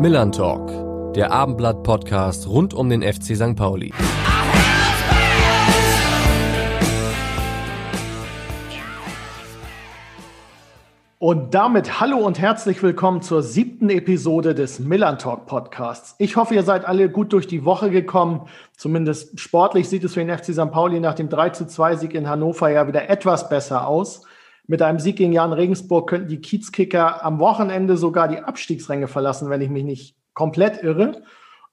Millern Talk, der Abendblatt-Podcast rund um den FC St. Pauli. Und damit hallo und herzlich willkommen zur siebten Episode des Millern Talk Podcasts. Ich hoffe, ihr seid alle gut durch die Woche gekommen. Zumindest sportlich sieht es für den FC St. Pauli nach dem 3 zu 2 Sieg in Hannover ja wieder etwas besser aus. Mit einem Sieg gegen Jan Regensburg könnten die Kiezkicker am Wochenende sogar die Abstiegsränge verlassen, wenn ich mich nicht komplett irre.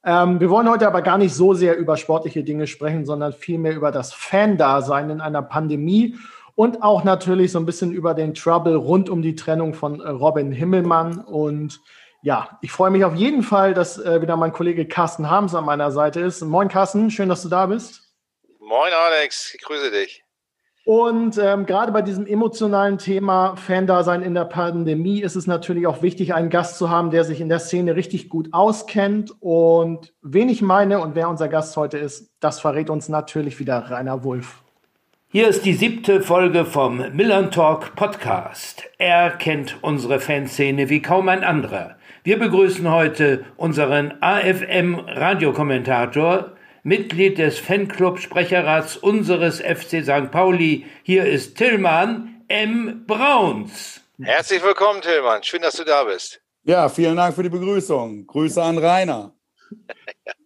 Ähm, wir wollen heute aber gar nicht so sehr über sportliche Dinge sprechen, sondern vielmehr über das Fan-Dasein in einer Pandemie und auch natürlich so ein bisschen über den Trouble rund um die Trennung von äh, Robin Himmelmann. Und ja, ich freue mich auf jeden Fall, dass äh, wieder mein Kollege Carsten Harms an meiner Seite ist. Moin Carsten, schön, dass du da bist. Moin Alex, ich grüße dich. Und ähm, gerade bei diesem emotionalen Thema Fan-Dasein in der Pandemie ist es natürlich auch wichtig, einen Gast zu haben, der sich in der Szene richtig gut auskennt. Und wen ich meine und wer unser Gast heute ist, das verrät uns natürlich wieder Rainer Wulff. Hier ist die siebte Folge vom Millern Talk Podcast. Er kennt unsere Fanszene wie kaum ein anderer. Wir begrüßen heute unseren AFM Radiokommentator, Mitglied des Fanclub Sprecherrats unseres FC St. Pauli. Hier ist Tillmann M. Brauns. Herzlich willkommen, Tillmann. Schön, dass du da bist. Ja, vielen Dank für die Begrüßung. Grüße an Rainer.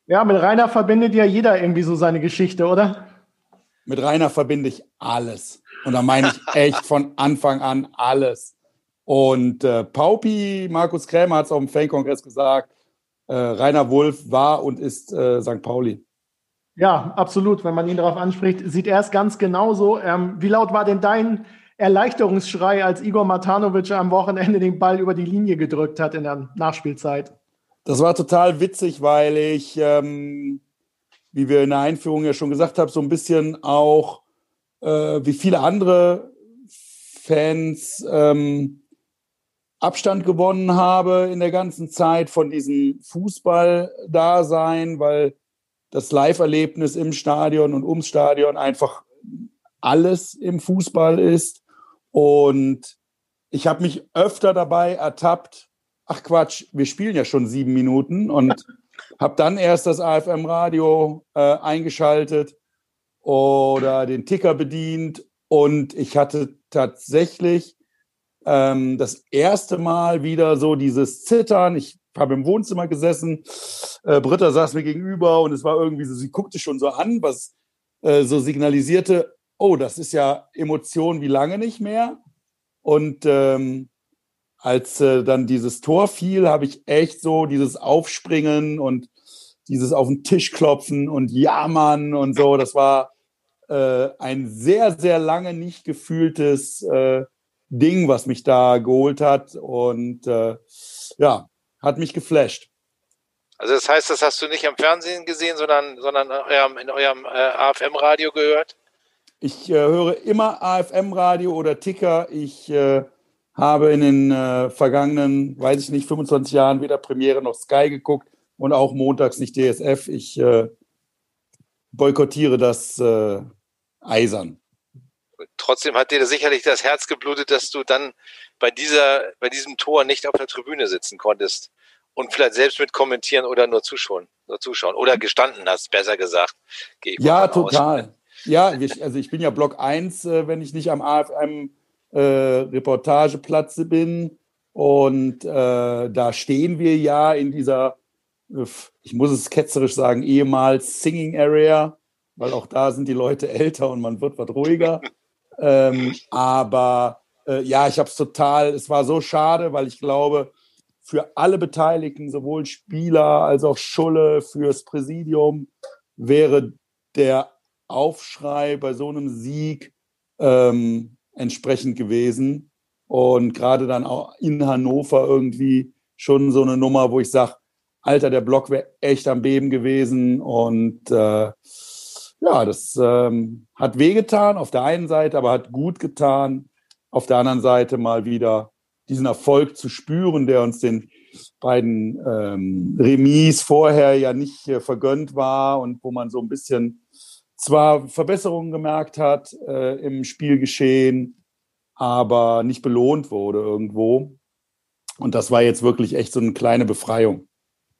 Ja, mit Rainer verbindet ja jeder irgendwie so seine Geschichte, oder? Mit Rainer verbinde ich alles. Und da meine ich echt von Anfang an alles. Und äh, Paupi, Markus Krämer hat es auf dem Fankongress gesagt, äh, Rainer Wulff war und ist äh, St. Pauli. Ja, absolut. Wenn man ihn darauf anspricht, sieht er es ganz genauso. Ähm, wie laut war denn dein Erleichterungsschrei, als Igor Matanovic am Wochenende den Ball über die Linie gedrückt hat in der Nachspielzeit? Das war total witzig, weil ich ähm, wie wir in der Einführung ja schon gesagt haben, so ein bisschen auch äh, wie viele andere Fans ähm, Abstand gewonnen habe in der ganzen Zeit von diesem Fußball-Dasein, weil das Live-Erlebnis im Stadion und ums Stadion einfach alles im Fußball ist. Und ich habe mich öfter dabei ertappt, ach Quatsch, wir spielen ja schon sieben Minuten und habe dann erst das AFM-Radio äh, eingeschaltet oder den Ticker bedient und ich hatte tatsächlich ähm, das erste Mal wieder so dieses Zittern. Ich habe im Wohnzimmer gesessen, äh, Britta saß mir gegenüber und es war irgendwie so, sie guckte schon so an, was äh, so signalisierte, oh, das ist ja Emotion wie lange nicht mehr. Und ähm, als äh, dann dieses Tor fiel, habe ich echt so dieses Aufspringen und dieses auf den Tisch klopfen und jammern und so. Das war äh, ein sehr, sehr lange nicht gefühltes äh, Ding, was mich da geholt hat. Und äh, ja, hat mich geflasht. Also das heißt, das hast du nicht am Fernsehen gesehen, sondern, sondern in eurem, in eurem äh, AFM-Radio gehört? Ich äh, höre immer AFM-Radio oder Ticker. Ich äh, habe in den äh, vergangenen, weiß ich nicht, 25 Jahren weder Premiere noch Sky geguckt und auch montags nicht DSF. Ich äh, boykottiere das äh, eisern. Trotzdem hat dir sicherlich das Herz geblutet, dass du dann bei dieser, bei diesem Tor nicht auf der Tribüne sitzen konntest und vielleicht selbst mit kommentieren oder nur zuschauen, nur zuschauen oder gestanden hast, besser gesagt. ja, total. Aus. Ja, also ich bin ja Block 1, äh, wenn ich nicht am AFM äh, Reportageplatz bin. Und äh, da stehen wir ja in dieser, ich muss es ketzerisch sagen, ehemals Singing Area, weil auch da sind die Leute älter und man wird was ruhiger. ähm, aber äh, ja, ich habe es total, es war so schade, weil ich glaube, für alle Beteiligten, sowohl Spieler als auch Schulle, fürs Präsidium, wäre der Aufschrei bei so einem Sieg ähm, entsprechend gewesen. Und gerade dann auch in Hannover irgendwie schon so eine Nummer, wo ich sage, Alter, der Block wäre echt am Beben gewesen. Und äh, ja, das ähm, hat wehgetan auf der einen Seite, aber hat gut getan, auf der anderen Seite mal wieder diesen Erfolg zu spüren, der uns den beiden ähm, Remis vorher ja nicht äh, vergönnt war und wo man so ein bisschen zwar Verbesserungen gemerkt hat äh, im Spielgeschehen, aber nicht belohnt wurde irgendwo. Und das war jetzt wirklich echt so eine kleine Befreiung.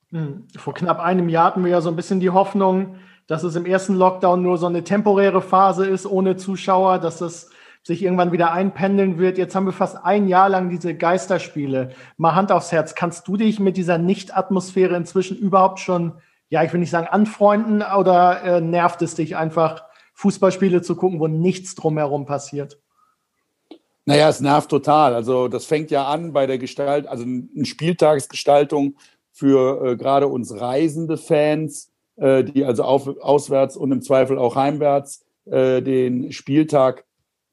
Hm. Vor knapp einem Jahr hatten wir ja so ein bisschen die Hoffnung, dass es im ersten Lockdown nur so eine temporäre Phase ist ohne Zuschauer, dass es sich irgendwann wieder einpendeln wird. Jetzt haben wir fast ein Jahr lang diese Geisterspiele. Mal Hand aufs Herz, kannst du dich mit dieser Nicht-Atmosphäre inzwischen überhaupt schon, ja, ich will nicht sagen anfreunden, oder äh, nervt es dich einfach, Fußballspiele zu gucken, wo nichts drumherum passiert? Naja, es nervt total. Also das fängt ja an bei der Gestalt, also eine Spieltagsgestaltung für äh, gerade uns reisende Fans, äh, die also auf, auswärts und im Zweifel auch heimwärts äh, den Spieltag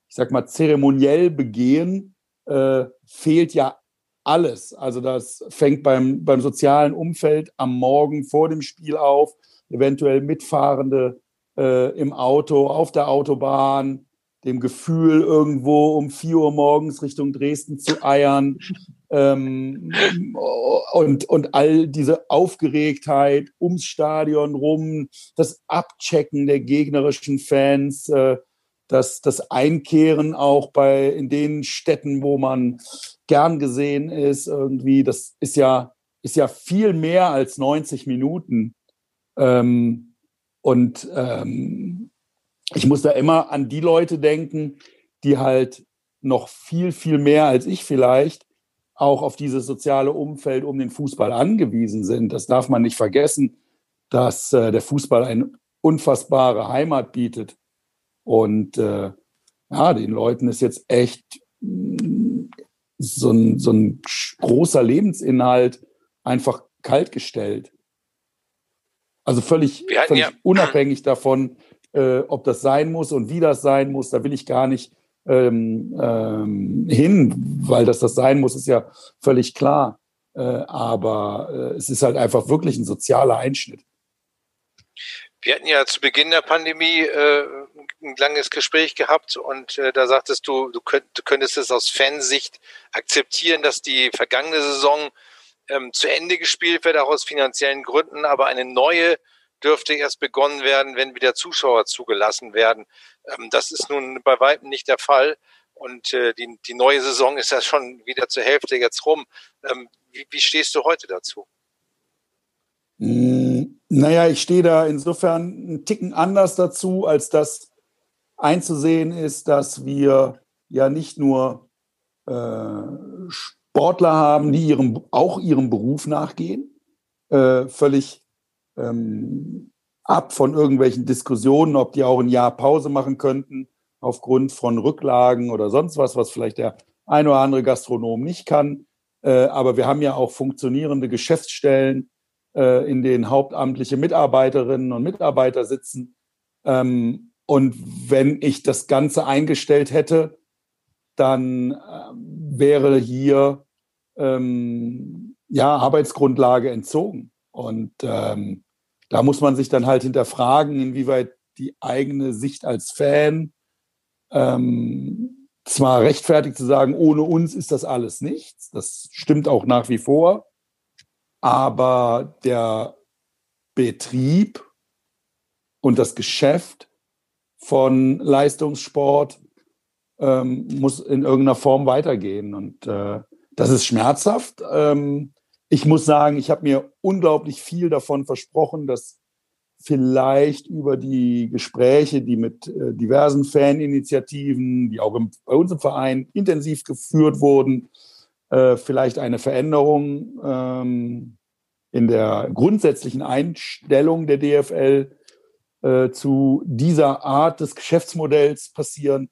ich sag mal, zeremoniell begehen, äh, fehlt ja alles. Also das fängt beim, beim sozialen Umfeld am Morgen vor dem Spiel auf, eventuell Mitfahrende äh, im Auto, auf der Autobahn, dem Gefühl, irgendwo um vier Uhr morgens Richtung Dresden zu eiern ähm, und, und all diese Aufgeregtheit ums Stadion rum, das Abchecken der gegnerischen Fans, äh, das, das Einkehren auch bei in den Städten, wo man gern gesehen ist, irgendwie, das ist ja, ist ja viel mehr als 90 Minuten. Ähm, und ähm, ich muss da immer an die Leute denken, die halt noch viel, viel mehr als ich vielleicht auch auf dieses soziale Umfeld um den Fußball angewiesen sind. Das darf man nicht vergessen, dass äh, der Fußball eine unfassbare Heimat bietet. Und äh, ja, den Leuten ist jetzt echt mm, so ein, so ein großer Lebensinhalt einfach kaltgestellt. Also völlig, völlig ja. unabhängig davon, äh, ob das sein muss und wie das sein muss. Da will ich gar nicht ähm, ähm, hin, weil das das sein muss, ist ja völlig klar. Äh, aber äh, es ist halt einfach wirklich ein sozialer Einschnitt. Wir hatten ja zu Beginn der Pandemie äh, ein langes Gespräch gehabt und äh, da sagtest du, du, könnt, du könntest es aus Fansicht akzeptieren, dass die vergangene Saison ähm, zu Ende gespielt wird, auch aus finanziellen Gründen, aber eine neue dürfte erst begonnen werden, wenn wieder Zuschauer zugelassen werden. Ähm, das ist nun bei weitem nicht der Fall. Und äh, die, die neue Saison ist ja schon wieder zur Hälfte jetzt rum. Ähm, wie, wie stehst du heute dazu? Hm, naja, ich stehe da insofern einen Ticken anders dazu, als das einzusehen ist, dass wir ja nicht nur äh, Sportler haben, die ihrem, auch ihrem Beruf nachgehen, äh, völlig ähm, ab von irgendwelchen Diskussionen, ob die auch ein Jahr Pause machen könnten aufgrund von Rücklagen oder sonst was, was vielleicht der ein oder andere Gastronom nicht kann. Äh, aber wir haben ja auch funktionierende Geschäftsstellen, äh, in denen hauptamtliche Mitarbeiterinnen und Mitarbeiter sitzen. Ähm, und wenn ich das Ganze eingestellt hätte, dann äh, wäre hier ähm, ja Arbeitsgrundlage entzogen. Und ähm, da muss man sich dann halt hinterfragen, inwieweit die eigene Sicht als Fan ähm, zwar rechtfertigt zu sagen, ohne uns ist das alles nichts. Das stimmt auch nach wie vor. Aber der Betrieb und das Geschäft von Leistungssport ähm, muss in irgendeiner Form weitergehen. Und äh, das ist schmerzhaft. Ähm, ich muss sagen, ich habe mir unglaublich viel davon versprochen, dass vielleicht über die Gespräche, die mit äh, diversen Faninitiativen, die auch im, bei uns im Verein intensiv geführt wurden, äh, vielleicht eine Veränderung ähm, in der grundsätzlichen Einstellung der DFL äh, zu dieser Art des Geschäftsmodells passieren.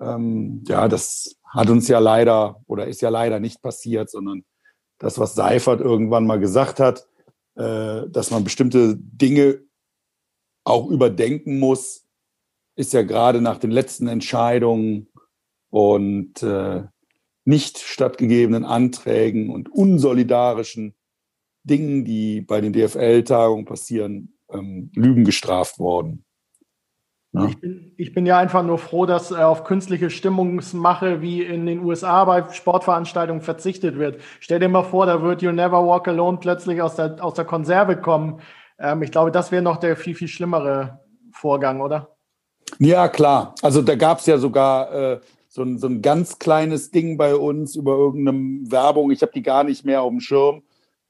Ähm, ja, das hat uns ja leider oder ist ja leider nicht passiert, sondern das, was Seifert irgendwann mal gesagt hat, äh, dass man bestimmte Dinge auch überdenken muss, ist ja gerade nach den letzten Entscheidungen und äh, nicht stattgegebenen Anträgen und unsolidarischen Dingen, die bei den DFL-Tagungen passieren, ähm, Lügen gestraft worden. Ja. Ich, bin, ich, bin, ja einfach nur froh, dass äh, auf künstliche Stimmungsmache wie in den USA bei Sportveranstaltungen verzichtet wird. Stell dir mal vor, da wird You Never Walk Alone plötzlich aus der, aus der Konserve kommen. Ähm, ich glaube, das wäre noch der viel, viel schlimmere Vorgang, oder? Ja, klar. Also da gab es ja sogar äh, so ein, so ein ganz kleines Ding bei uns über irgendeine Werbung. Ich habe die gar nicht mehr auf dem Schirm.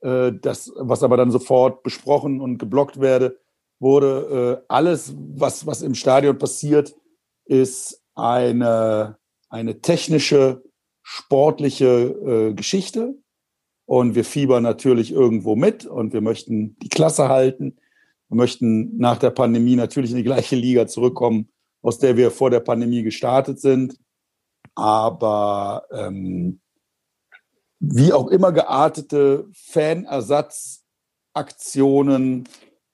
Äh, das, was aber dann sofort besprochen und geblockt werde, wurde. Äh, alles, was, was im Stadion passiert, ist eine, eine technische, sportliche äh, Geschichte. Und wir fiebern natürlich irgendwo mit und wir möchten die Klasse halten. Wir möchten nach der Pandemie natürlich in die gleiche Liga zurückkommen, aus der wir vor der Pandemie gestartet sind. Aber ähm, wie auch immer geartete Fanersatzaktionen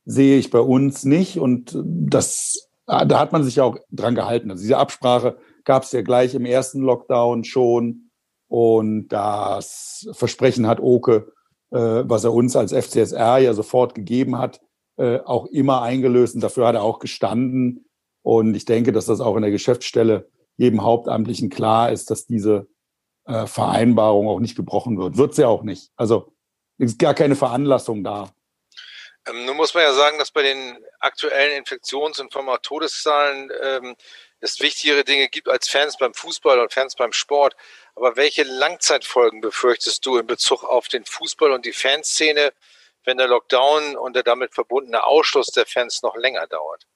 sehe ich bei uns nicht. Und das, da hat man sich auch dran gehalten. Also diese Absprache gab es ja gleich im ersten Lockdown schon. Und das Versprechen hat Oke, äh, was er uns als FCSR ja sofort gegeben hat, äh, auch immer eingelöst. Und dafür hat er auch gestanden. Und ich denke, dass das auch in der Geschäftsstelle jedem Hauptamtlichen klar ist, dass diese äh, Vereinbarung auch nicht gebrochen wird. Wird sie auch nicht. Also ist gar keine Veranlassung da. Ähm, nun muss man ja sagen, dass bei den aktuellen Infektions- und Todeszahlen ähm, es wichtigere Dinge gibt als Fans beim Fußball und Fans beim Sport. Aber welche Langzeitfolgen befürchtest du in Bezug auf den Fußball und die Fanszene, wenn der Lockdown und der damit verbundene Ausschluss der Fans noch länger dauert?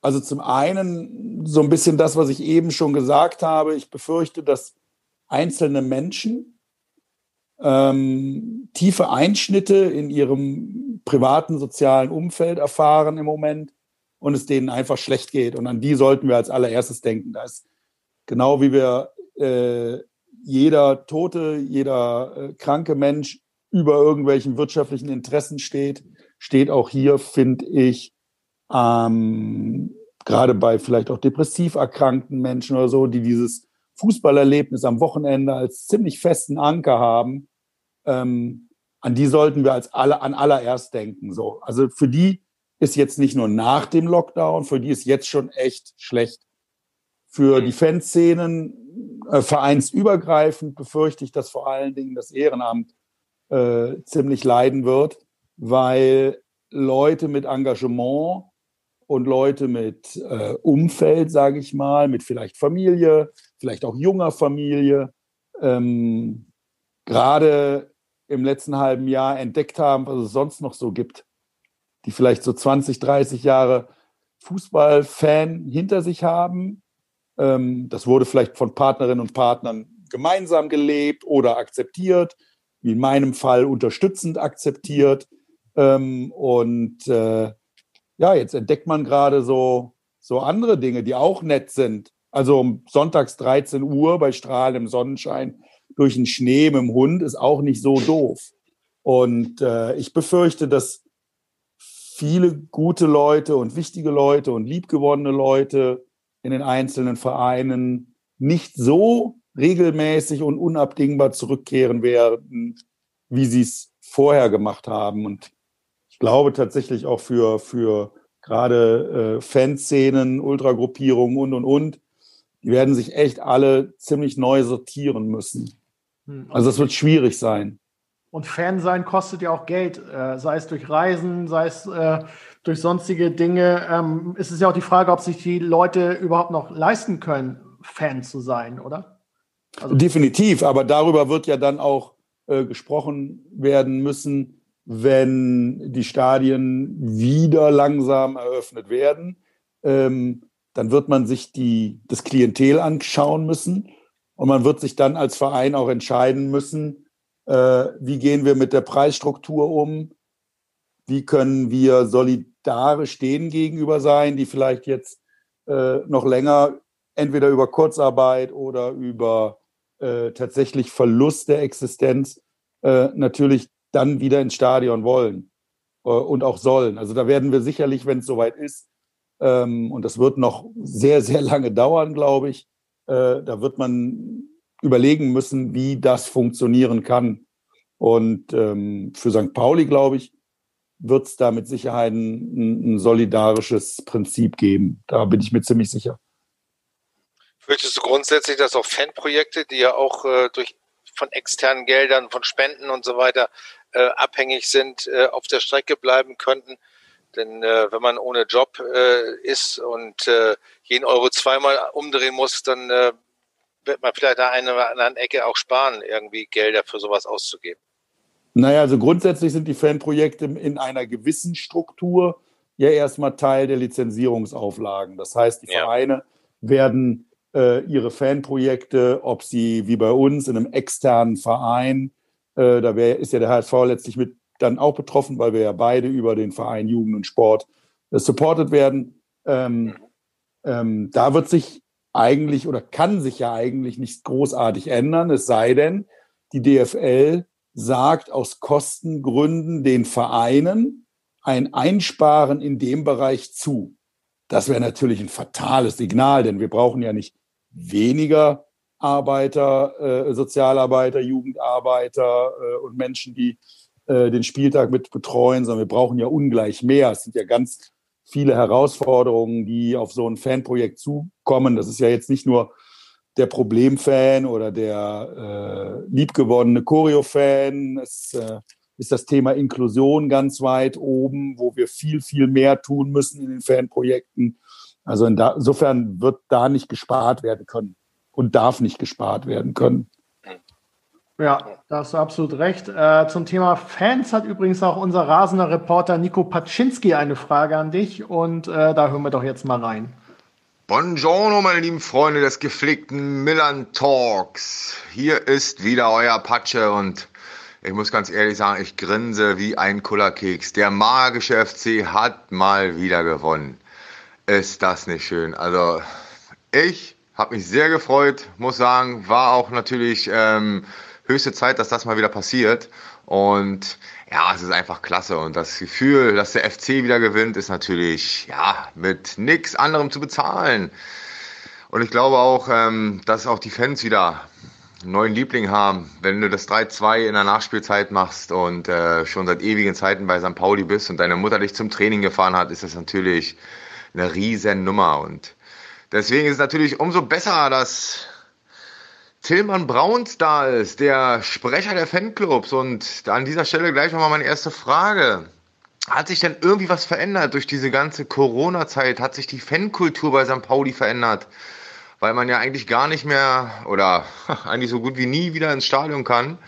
Also zum einen so ein bisschen das, was ich eben schon gesagt habe. Ich befürchte, dass einzelne Menschen ähm, tiefe Einschnitte in ihrem privaten sozialen Umfeld erfahren im Moment und es denen einfach schlecht geht. Und an die sollten wir als allererstes denken. Da ist genau wie wir äh, jeder tote, jeder äh, kranke Mensch über irgendwelchen wirtschaftlichen Interessen steht, steht auch hier, finde ich, ähm, gerade bei vielleicht auch depressiv erkrankten Menschen oder so, die dieses Fußballerlebnis am Wochenende als ziemlich festen Anker haben, ähm, an die sollten wir als alle, an allererst denken. So. Also für die ist jetzt nicht nur nach dem Lockdown, für die ist jetzt schon echt schlecht. Für die Fanszenen, äh, vereinsübergreifend, befürchte ich, dass vor allen Dingen das Ehrenamt äh, ziemlich leiden wird, weil Leute mit Engagement und Leute mit äh, Umfeld, sage ich mal, mit vielleicht Familie, vielleicht auch junger Familie, ähm, gerade im letzten halben Jahr entdeckt haben, was es sonst noch so gibt, die vielleicht so 20, 30 Jahre Fußballfan hinter sich haben. Ähm, das wurde vielleicht von Partnerinnen und Partnern gemeinsam gelebt oder akzeptiert, wie in meinem Fall unterstützend akzeptiert. Ähm, und äh, ja, jetzt entdeckt man gerade so, so andere Dinge, die auch nett sind. Also um sonntags 13 Uhr bei strahlendem Sonnenschein durch den Schnee mit dem Hund ist auch nicht so doof. Und äh, ich befürchte, dass viele gute Leute und wichtige Leute und liebgewonnene Leute in den einzelnen Vereinen nicht so regelmäßig und unabdingbar zurückkehren werden, wie sie es vorher gemacht haben. Und glaube tatsächlich auch für, für gerade äh, Fanszenen, Ultragruppierungen und, und, und, die werden sich echt alle ziemlich neu sortieren müssen. Hm, also es wird schwierig sein. Und Fan sein kostet ja auch Geld, äh, sei es durch Reisen, sei es äh, durch sonstige Dinge. Ähm, ist es ja auch die Frage, ob sich die Leute überhaupt noch leisten können, Fan zu sein, oder? Also Definitiv, aber darüber wird ja dann auch äh, gesprochen werden müssen, wenn die Stadien wieder langsam eröffnet werden, ähm, dann wird man sich die, das Klientel anschauen müssen und man wird sich dann als Verein auch entscheiden müssen, äh, wie gehen wir mit der Preisstruktur um, wie können wir solidarisch denen gegenüber sein, die vielleicht jetzt äh, noch länger entweder über Kurzarbeit oder über äh, tatsächlich Verlust der Existenz äh, natürlich dann wieder ins Stadion wollen äh, und auch sollen. Also da werden wir sicherlich, wenn es soweit ist, ähm, und das wird noch sehr, sehr lange dauern, glaube ich, äh, da wird man überlegen müssen, wie das funktionieren kann. Und ähm, für St. Pauli, glaube ich, wird es da mit Sicherheit ein, ein, solidarisches Prinzip geben. Da bin ich mir ziemlich sicher. Fürchtest du grundsätzlich, dass auch Fanprojekte, die ja auch äh, durch von externen Geldern, von Spenden und so weiter äh, abhängig sind, äh, auf der Strecke bleiben könnten. Denn äh, wenn man ohne Job äh, ist und äh, jeden Euro zweimal umdrehen muss, dann äh, wird man vielleicht an einer oder anderen Ecke auch sparen, irgendwie Gelder für sowas auszugeben. Naja, also grundsätzlich sind die Fanprojekte in einer gewissen Struktur ja erstmal Teil der Lizenzierungsauflagen. Das heißt, die ja. Vereine werden äh, ihre Fanprojekte, ob sie wie bei uns in einem externen Verein, äh, da wär, ist ja der HSV letztlich mit dann auch betroffen, weil wir ja beide über den Verein Jugend und Sport äh, supported werden. Ähm, ähm, da wird sich eigentlich oder kann sich ja eigentlich nichts großartig ändern, es sei denn, die DFL sagt aus Kostengründen den Vereinen ein Einsparen in dem Bereich zu. Das wäre natürlich ein fatales Signal, denn wir brauchen ja nicht weniger Arbeiter, äh, Sozialarbeiter, Jugendarbeiter äh, und Menschen, die äh, den Spieltag mit betreuen, sondern wir brauchen ja ungleich mehr. Es sind ja ganz viele Herausforderungen, die auf so ein Fanprojekt zukommen. Das ist ja jetzt nicht nur der Problemfan oder der äh, liebgewonnene Choreo-Fan. Es äh, ist das Thema Inklusion ganz weit oben, wo wir viel, viel mehr tun müssen in den Fanprojekten. Also insofern wird da nicht gespart werden können und darf nicht gespart werden können. Ja, da hast du absolut recht. Äh, zum Thema Fans hat übrigens auch unser rasender Reporter Nico Paczynski eine Frage an dich und äh, da hören wir doch jetzt mal rein. Buongiorno, meine lieben Freunde des gepflegten Millern Talks. Hier ist wieder euer Patsche und ich muss ganz ehrlich sagen, ich grinse wie ein Kullerkeks. Der magische FC hat mal wieder gewonnen. Ist das nicht schön? Also, ich habe mich sehr gefreut, muss sagen, war auch natürlich ähm, höchste Zeit, dass das mal wieder passiert. Und ja, es ist einfach klasse. Und das Gefühl, dass der FC wieder gewinnt, ist natürlich ja mit nichts anderem zu bezahlen. Und ich glaube auch, ähm, dass auch die Fans wieder einen neuen Liebling haben. Wenn du das 3-2 in der Nachspielzeit machst und äh, schon seit ewigen Zeiten bei St. Pauli bist und deine Mutter dich zum Training gefahren hat, ist das natürlich eine riesen Nummer. Und deswegen ist es natürlich umso besser, dass Tillmann Brauns da ist, der Sprecher der Fanclubs. Und an dieser Stelle gleich nochmal meine erste Frage. Hat sich denn irgendwie was verändert durch diese ganze Corona-Zeit? Hat sich die Fankultur bei St. Pauli verändert? Weil man ja eigentlich gar nicht mehr oder eigentlich so gut wie nie wieder ins Stadion kann.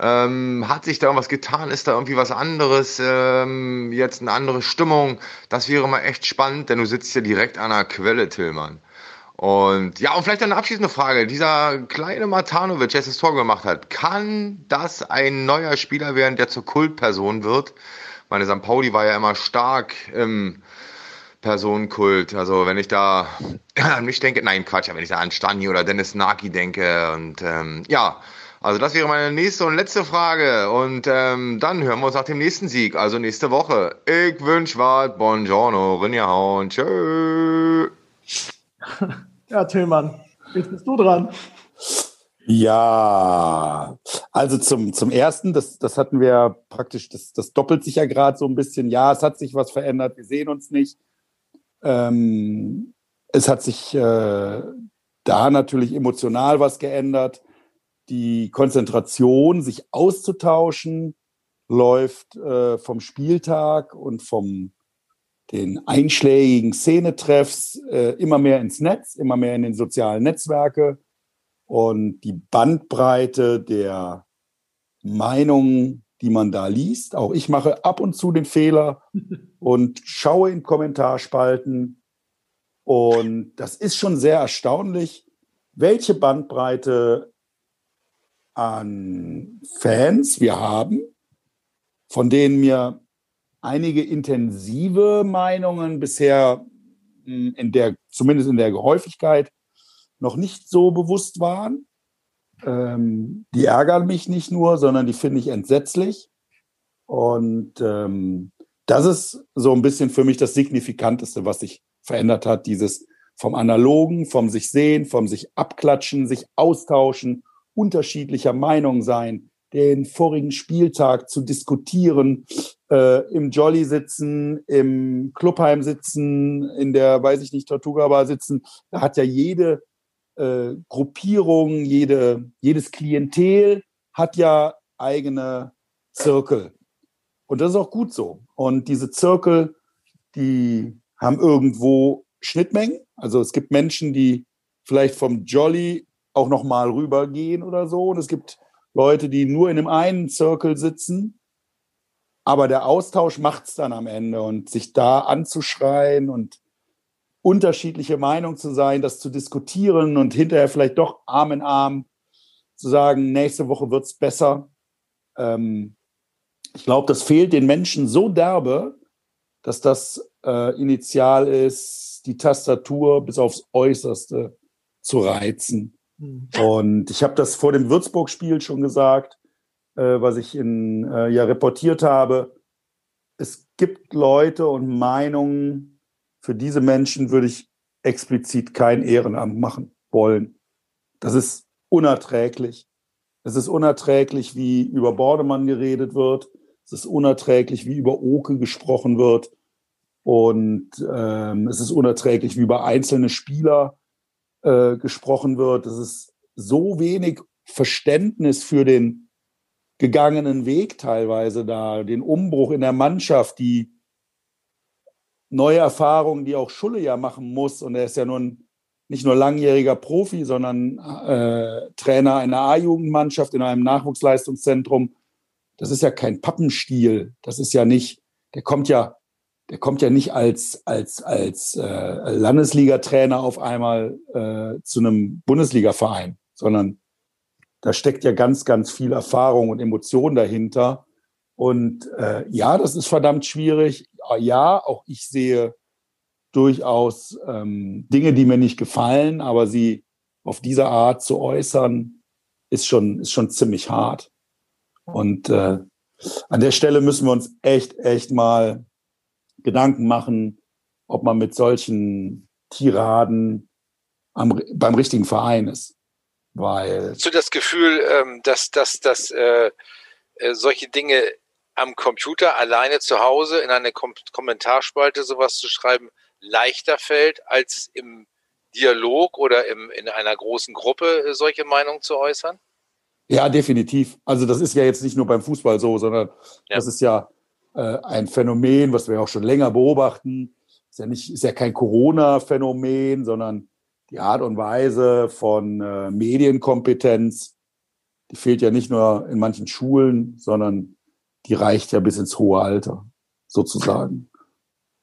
Ähm, hat sich da irgendwas getan? Ist da irgendwie was anderes? Ähm, jetzt eine andere Stimmung? Das wäre mal echt spannend, denn du sitzt ja direkt an der Quelle, Tillmann. Und ja, und vielleicht eine abschließende Frage. Dieser kleine Matanovic, der das Tor gemacht hat, kann das ein neuer Spieler werden, der zur Kultperson wird? Meine St. Pauli war ja immer stark im Personenkult. Also wenn ich da an mich denke, nein Quatsch, wenn ich da an Stani oder Dennis Naki denke und ähm, ja, also das wäre meine nächste und letzte Frage. Und ähm, dann hören wir uns nach dem nächsten Sieg, also nächste Woche. Ich wünsche was. Buongiorno, Rinjahauen. Tschö. Ja, Tillmann, jetzt bist du dran. Ja, also zum, zum ersten, das, das hatten wir praktisch, das, das doppelt sich ja gerade so ein bisschen. Ja, es hat sich was verändert, wir sehen uns nicht. Ähm, es hat sich äh, da natürlich emotional was geändert die Konzentration, sich auszutauschen, läuft äh, vom Spieltag und vom den einschlägigen Szenetreffs äh, immer mehr ins Netz, immer mehr in den sozialen Netzwerke und die Bandbreite der Meinungen, die man da liest. Auch ich mache ab und zu den Fehler und schaue in Kommentarspalten und das ist schon sehr erstaunlich, welche Bandbreite an Fans wir haben, von denen mir einige intensive Meinungen bisher hm, in der, zumindest in der Häufigkeit, noch nicht so bewusst waren. Ähm, die ärgern mich nicht nur, sondern die finde ich entsetzlich. Und ähm, das ist so ein bisschen für mich das Signifikanteste, was sich verändert hat. Dieses vom Analogen, vom sich sehen, vom sich abklatschen, sich austauschen unterschiedlicher Meinung sein, den vorigen Spieltag zu diskutieren, äh, im Jolly sitzen, im Clubheim sitzen, in der, weiß ich nicht, Tortuga Bar sitzen. Da hat ja jede äh, Gruppierung, jede, jedes Klientel hat ja eigene Zirkel. Und das ist auch gut so. Und diese Zirkel, die haben irgendwo Schnittmengen. Also es gibt Menschen, die vielleicht vom Jolly auch noch mal rübergehen oder so. Und es gibt Leute, die nur in einem einen Circle sitzen. aber der Austausch macht es dann am Ende und sich da anzuschreien und unterschiedliche Meinungen zu sein, das zu diskutieren und hinterher vielleicht doch Arm in Arm zu sagen, nächste Woche wird es besser. Ähm, ich glaube, das fehlt den Menschen so derbe, dass das äh, initial ist, die Tastatur bis aufs Äußerste zu reizen. Mhm. Und ich habe das vor dem Würzburg-Spiel schon gesagt, äh, was ich in, äh, ja reportiert habe. Es gibt Leute und Meinungen, für diese Menschen würde ich explizit kein Ehrenamt machen wollen. Das ist unerträglich. Es ist unerträglich, wie über Bordemann geredet wird. Es ist unerträglich, wie über Oke gesprochen wird. Und ähm, es ist unerträglich, wie über einzelne Spieler äh, gesprochen wird. Es ist so wenig Verständnis für den gegangenen Weg teilweise da, den Umbruch in der Mannschaft, die neue Erfahrungen, die auch Schulle ja machen muss. Und er ist ja nun nicht nur langjähriger Profi, sondern äh, Trainer einer A-Jugendmannschaft in einem Nachwuchsleistungszentrum. Das ist ja kein Pappenstiel. Das ist ja nicht, der kommt ja, der kommt ja nicht als, als, als äh, Landesliga-Trainer auf einmal äh, zu einem Bundesliga-Verein, sondern da steckt ja ganz, ganz viel Erfahrung und Emotion dahinter. Und äh, ja, das ist verdammt schwierig. Ja, auch ich sehe durchaus ähm, Dinge, die mir nicht gefallen, aber sie auf diese Art zu äußern, ist schon, ist schon ziemlich hart. Und äh, an der Stelle müssen wir uns echt, echt mal Gedanken machen, ob man mit solchen Tiraden am, beim richtigen Verein ist. Weil. Hast du das Gefühl, ähm, dass, dass, dass äh, äh, solche Dinge am Computer alleine zu Hause in eine Kom Kommentarspalte sowas zu schreiben leichter fällt, als im Dialog oder im, in einer großen Gruppe äh, solche Meinungen zu äußern? Ja, definitiv. Also das ist ja jetzt nicht nur beim Fußball so, sondern ja. das ist ja äh, ein Phänomen, was wir auch schon länger beobachten. Ist ja nicht, ist ja kein Corona-Phänomen, sondern die Art und Weise von äh, Medienkompetenz, die fehlt ja nicht nur in manchen Schulen, sondern die reicht ja bis ins hohe Alter, sozusagen.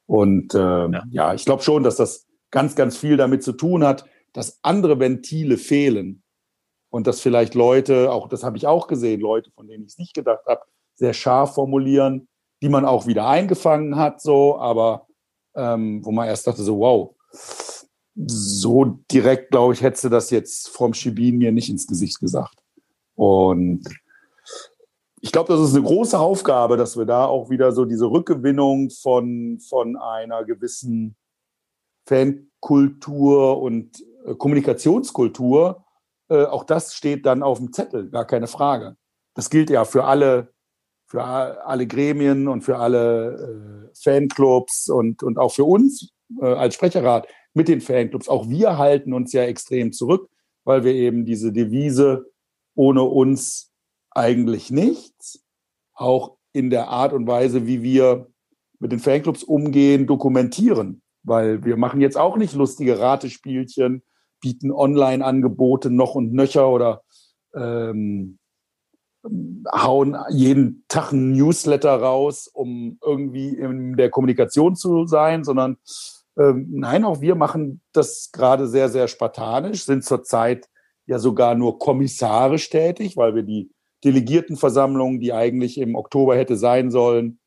Und äh, ja. ja, ich glaube schon, dass das ganz, ganz viel damit zu tun hat, dass andere Ventile fehlen. Und dass vielleicht Leute, auch das habe ich auch gesehen, Leute, von denen ich es nicht gedacht habe, sehr scharf formulieren, die man auch wieder eingefangen hat, so, aber ähm, wo man erst dachte, so, wow, so direkt, glaube ich, hätte das jetzt vom Schibin mir nicht ins Gesicht gesagt. Und ich glaube, das ist eine große Aufgabe, dass wir da auch wieder so diese Rückgewinnung von, von einer gewissen Fankultur und äh, Kommunikationskultur, äh, auch das steht dann auf dem Zettel, gar keine Frage. Das gilt ja für alle, für alle Gremien und für alle äh, Fanclubs und, und auch für uns äh, als Sprecherrat mit den Fanclubs. Auch wir halten uns ja extrem zurück, weil wir eben diese Devise ohne uns eigentlich nichts, auch in der Art und Weise, wie wir mit den Fanclubs umgehen, dokumentieren. Weil wir machen jetzt auch nicht lustige Ratespielchen, bieten Online-Angebote noch und nöcher oder ähm, hauen jeden Tag ein Newsletter raus, um irgendwie in der Kommunikation zu sein, sondern ähm, nein, auch wir machen das gerade sehr, sehr spartanisch, sind zurzeit ja sogar nur kommissarisch tätig, weil wir die Delegiertenversammlung, die eigentlich im Oktober hätte sein sollen,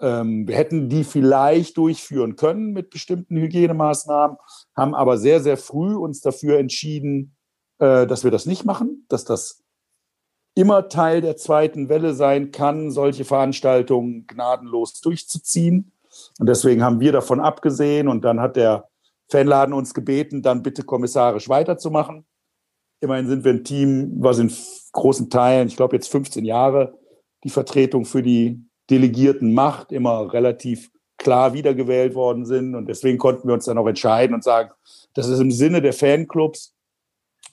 ähm, wir hätten die vielleicht durchführen können mit bestimmten Hygienemaßnahmen, haben aber sehr, sehr früh uns dafür entschieden, äh, dass wir das nicht machen, dass das immer Teil der zweiten Welle sein kann, solche Veranstaltungen gnadenlos durchzuziehen. Und deswegen haben wir davon abgesehen und dann hat der Fanladen uns gebeten, dann bitte kommissarisch weiterzumachen. Immerhin sind wir ein Team, was in großen Teilen, ich glaube jetzt 15 Jahre, die Vertretung für die Delegierten macht, immer relativ klar wiedergewählt worden sind. Und deswegen konnten wir uns dann auch entscheiden und sagen, das ist im Sinne der Fanclubs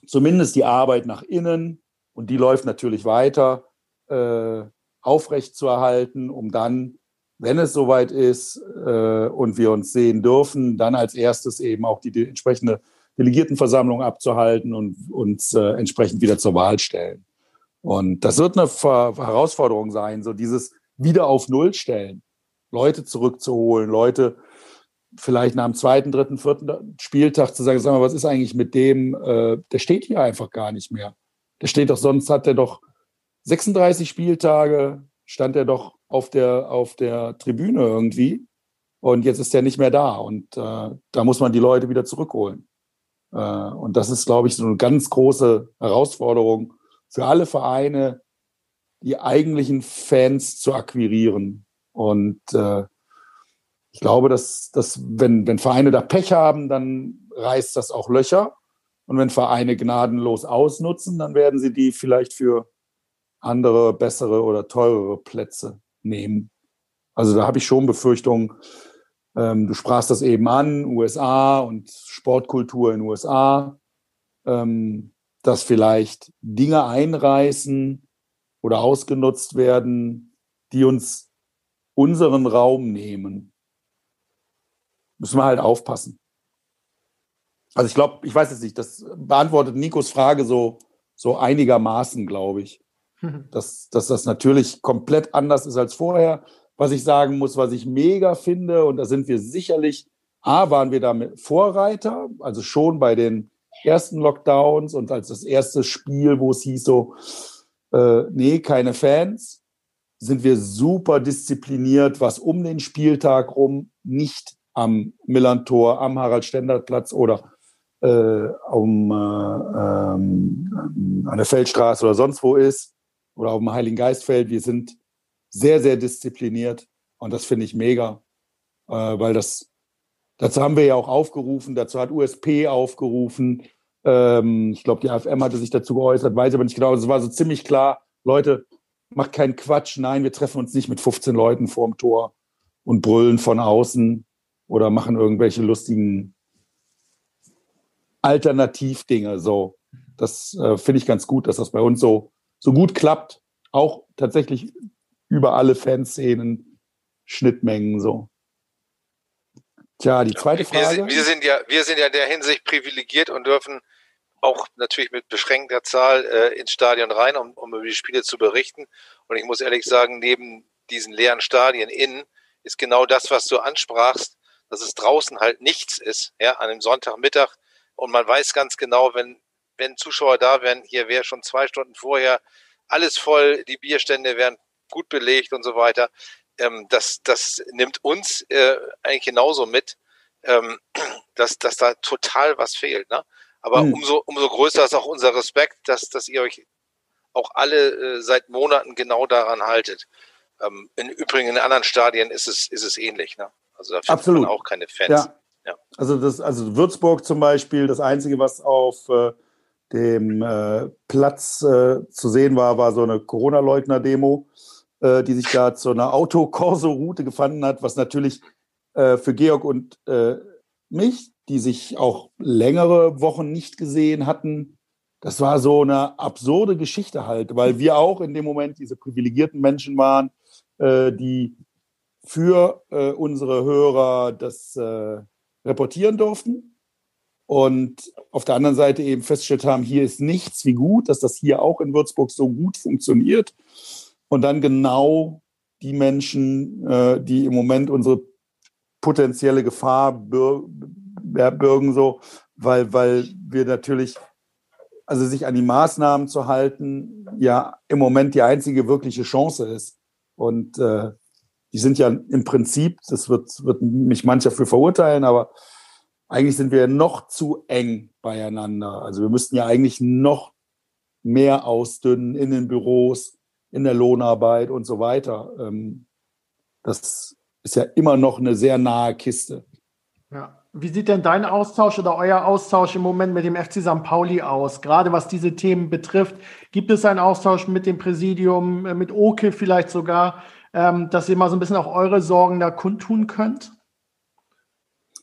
zumindest die Arbeit nach innen und die läuft natürlich weiter äh, aufrecht zu erhalten, um dann wenn es soweit ist äh, und wir uns sehen dürfen, dann als erstes eben auch die, die entsprechende Delegiertenversammlung abzuhalten und uns äh, entsprechend wieder zur Wahl stellen. Und das wird eine Ver Herausforderung sein, so dieses wieder auf Null stellen. Leute zurückzuholen, Leute vielleicht nach dem zweiten, dritten, vierten Spieltag zu sagen, sag mal, was ist eigentlich mit dem, äh, der steht hier einfach gar nicht mehr. Der steht doch, sonst hat er doch 36 Spieltage, stand er doch auf der, auf der Tribüne irgendwie. Und jetzt ist er nicht mehr da. Und äh, da muss man die Leute wieder zurückholen. Äh, und das ist, glaube ich, so eine ganz große Herausforderung für alle Vereine, die eigentlichen Fans zu akquirieren. Und äh, ich glaube, dass, dass wenn, wenn Vereine da Pech haben, dann reißt das auch Löcher. Und wenn Vereine gnadenlos ausnutzen, dann werden sie die vielleicht für andere, bessere oder teurere Plätze nehmen. Also da habe ich schon Befürchtungen. Ähm, du sprachst das eben an, USA und Sportkultur in USA, ähm, dass vielleicht Dinge einreißen oder ausgenutzt werden, die uns unseren Raum nehmen müssen wir halt aufpassen. Also ich glaube, ich weiß jetzt nicht, das beantwortet Nikos Frage so, so einigermaßen, glaube ich. Dass, dass das natürlich komplett anders ist als vorher. Was ich sagen muss, was ich mega finde, und da sind wir sicherlich, A, waren wir damit Vorreiter, also schon bei den ersten Lockdowns und als das erste Spiel, wo es hieß so, äh, nee, keine Fans, sind wir super diszipliniert, was um den Spieltag rum nicht am Millantor, am Harald-Stendert-Platz oder um, äh, ähm, an der Feldstraße oder sonst wo ist oder auf dem Heiligen Geistfeld. Wir sind sehr, sehr diszipliniert und das finde ich mega, äh, weil das, dazu haben wir ja auch aufgerufen, dazu hat USP aufgerufen. Ähm, ich glaube, die AFM hatte sich dazu geäußert, weiß aber nicht genau. Es war so ziemlich klar, Leute, macht keinen Quatsch. Nein, wir treffen uns nicht mit 15 Leuten vorm Tor und brüllen von außen oder machen irgendwelche lustigen Alternativdinge. So, das äh, finde ich ganz gut, dass das bei uns so, so gut klappt. Auch tatsächlich über alle Fanszenen, Schnittmengen so. Tja, die zweite Frage. Wir, wir, sind ja, wir sind ja in der Hinsicht privilegiert und dürfen auch natürlich mit beschränkter Zahl äh, ins Stadion rein, um, um über die Spiele zu berichten. Und ich muss ehrlich sagen, neben diesen leeren Stadien innen ist genau das, was du ansprachst, dass es draußen halt nichts ist, ja, an einem Sonntagmittag. Und man weiß ganz genau, wenn, wenn Zuschauer da wären, hier wäre schon zwei Stunden vorher alles voll, die Bierstände wären gut belegt und so weiter. Ähm, das, das nimmt uns äh, eigentlich genauso mit, ähm, dass, dass da total was fehlt. Ne? Aber mhm. umso, umso größer ist auch unser Respekt, dass, dass ihr euch auch alle äh, seit Monaten genau daran haltet. Ähm, in Übrigen in anderen Stadien ist es, ist es ähnlich. Ne? Also da findet Absolut. man auch keine Fans. Ja. Ja. Also, das, also Würzburg zum Beispiel, das Einzige, was auf äh, dem äh, Platz äh, zu sehen war, war so eine Corona-Leugner-Demo, äh, die sich da zu einer Autokorso-Route gefunden hat, was natürlich äh, für Georg und äh, mich, die sich auch längere Wochen nicht gesehen hatten, das war so eine absurde Geschichte halt, weil wir auch in dem Moment diese privilegierten Menschen waren, die für äh, unsere Hörer das äh, reportieren durften. Und auf der anderen Seite eben festgestellt haben, hier ist nichts wie gut, dass das hier auch in Würzburg so gut funktioniert. Und dann genau die Menschen, äh, die im Moment unsere potenzielle Gefahr bürgen, so, weil, weil wir natürlich, also sich an die Maßnahmen zu halten, ja im Moment die einzige wirkliche Chance ist. Und äh, die sind ja im Prinzip, das wird, wird mich mancher für verurteilen, aber eigentlich sind wir noch zu eng beieinander. Also wir müssten ja eigentlich noch mehr ausdünnen in den Büros, in der Lohnarbeit und so weiter. Ähm, das ist ja immer noch eine sehr nahe Kiste. Ja. Wie sieht denn dein Austausch oder euer Austausch im Moment mit dem FC St. Pauli aus? Gerade was diese Themen betrifft. Gibt es einen Austausch mit dem Präsidium, äh, mit Oke vielleicht sogar? Ähm, dass ihr mal so ein bisschen auch eure Sorgen da kundtun könnt?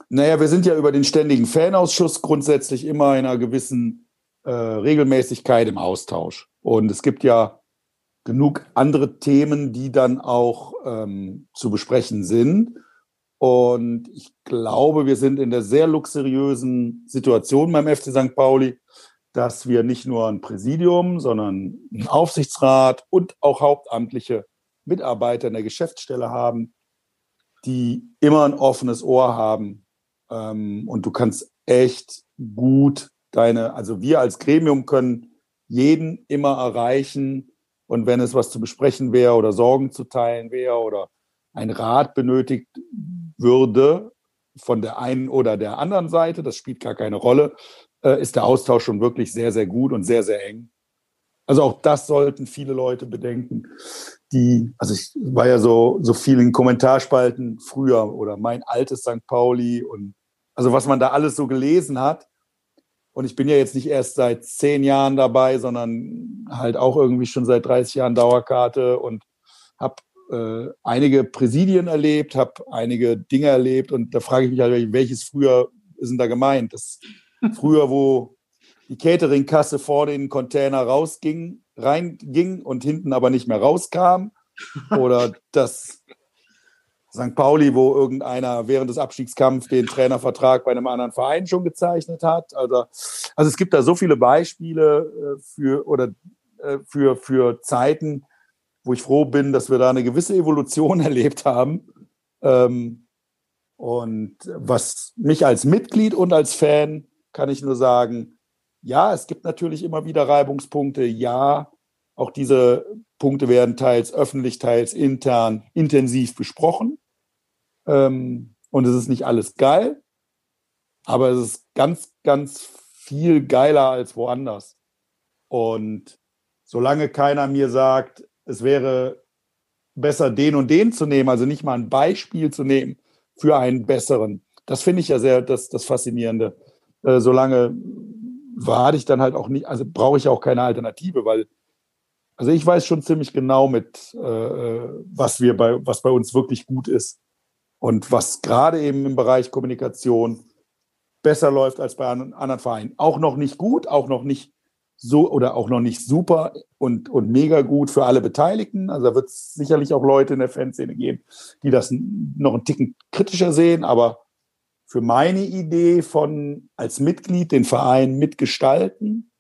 Naja, wir sind ja über den ständigen Fanausschuss grundsätzlich immer in einer gewissen äh, Regelmäßigkeit im Austausch. Und es gibt ja genug andere Themen, die dann auch ähm, zu besprechen sind. Und ich glaube, wir sind in der sehr luxuriösen Situation beim FC St. Pauli, dass wir nicht nur ein Präsidium, sondern einen Aufsichtsrat und auch Hauptamtliche Mitarbeiter in der Geschäftsstelle haben, die immer ein offenes Ohr haben. Ähm, und du kannst echt gut deine, also wir als Gremium können jeden immer erreichen. Und wenn es was zu besprechen wäre oder Sorgen zu teilen wäre oder ein Rat benötigt würde von der einen oder der anderen Seite, das spielt gar keine Rolle, äh, ist der Austausch schon wirklich sehr, sehr gut und sehr, sehr eng. Also auch das sollten viele Leute bedenken, die, also ich war ja so, so viel in Kommentarspalten früher oder mein altes St. Pauli und also was man da alles so gelesen hat. Und ich bin ja jetzt nicht erst seit zehn Jahren dabei, sondern halt auch irgendwie schon seit 30 Jahren Dauerkarte und habe äh, einige Präsidien erlebt, habe einige Dinge erlebt und da frage ich mich halt, welches früher ist denn da gemeint? Das früher, wo die Cateringkasse vor den Container rausging, reinging und hinten aber nicht mehr rauskam. Oder das St. Pauli, wo irgendeiner während des Abstiegskampfs den Trainervertrag bei einem anderen Verein schon gezeichnet hat. Also, also es gibt da so viele Beispiele äh, für oder äh, für, für Zeiten, wo ich froh bin, dass wir da eine gewisse Evolution erlebt haben. Ähm, und was mich als Mitglied und als Fan kann ich nur sagen, ja, es gibt natürlich immer wieder Reibungspunkte. Ja, auch diese Punkte werden teils öffentlich, teils intern intensiv besprochen. Ähm, und es ist nicht alles geil, aber es ist ganz, ganz viel geiler als woanders. Und solange keiner mir sagt, es wäre besser, den und den zu nehmen, also nicht mal ein Beispiel zu nehmen für einen besseren, das finde ich ja sehr das, das Faszinierende. Äh, solange warte ich dann halt auch nicht, also brauche ich auch keine Alternative, weil also ich weiß schon ziemlich genau mit, äh, was wir bei, was bei uns wirklich gut ist und was gerade eben im Bereich Kommunikation besser läuft als bei anderen Vereinen. Auch noch nicht gut, auch noch nicht so oder auch noch nicht super und, und mega gut für alle Beteiligten. Also da wird es sicherlich auch Leute in der Fanszene geben, die das noch einen Ticken kritischer sehen, aber für meine Idee von als Mitglied den Verein mitgestalten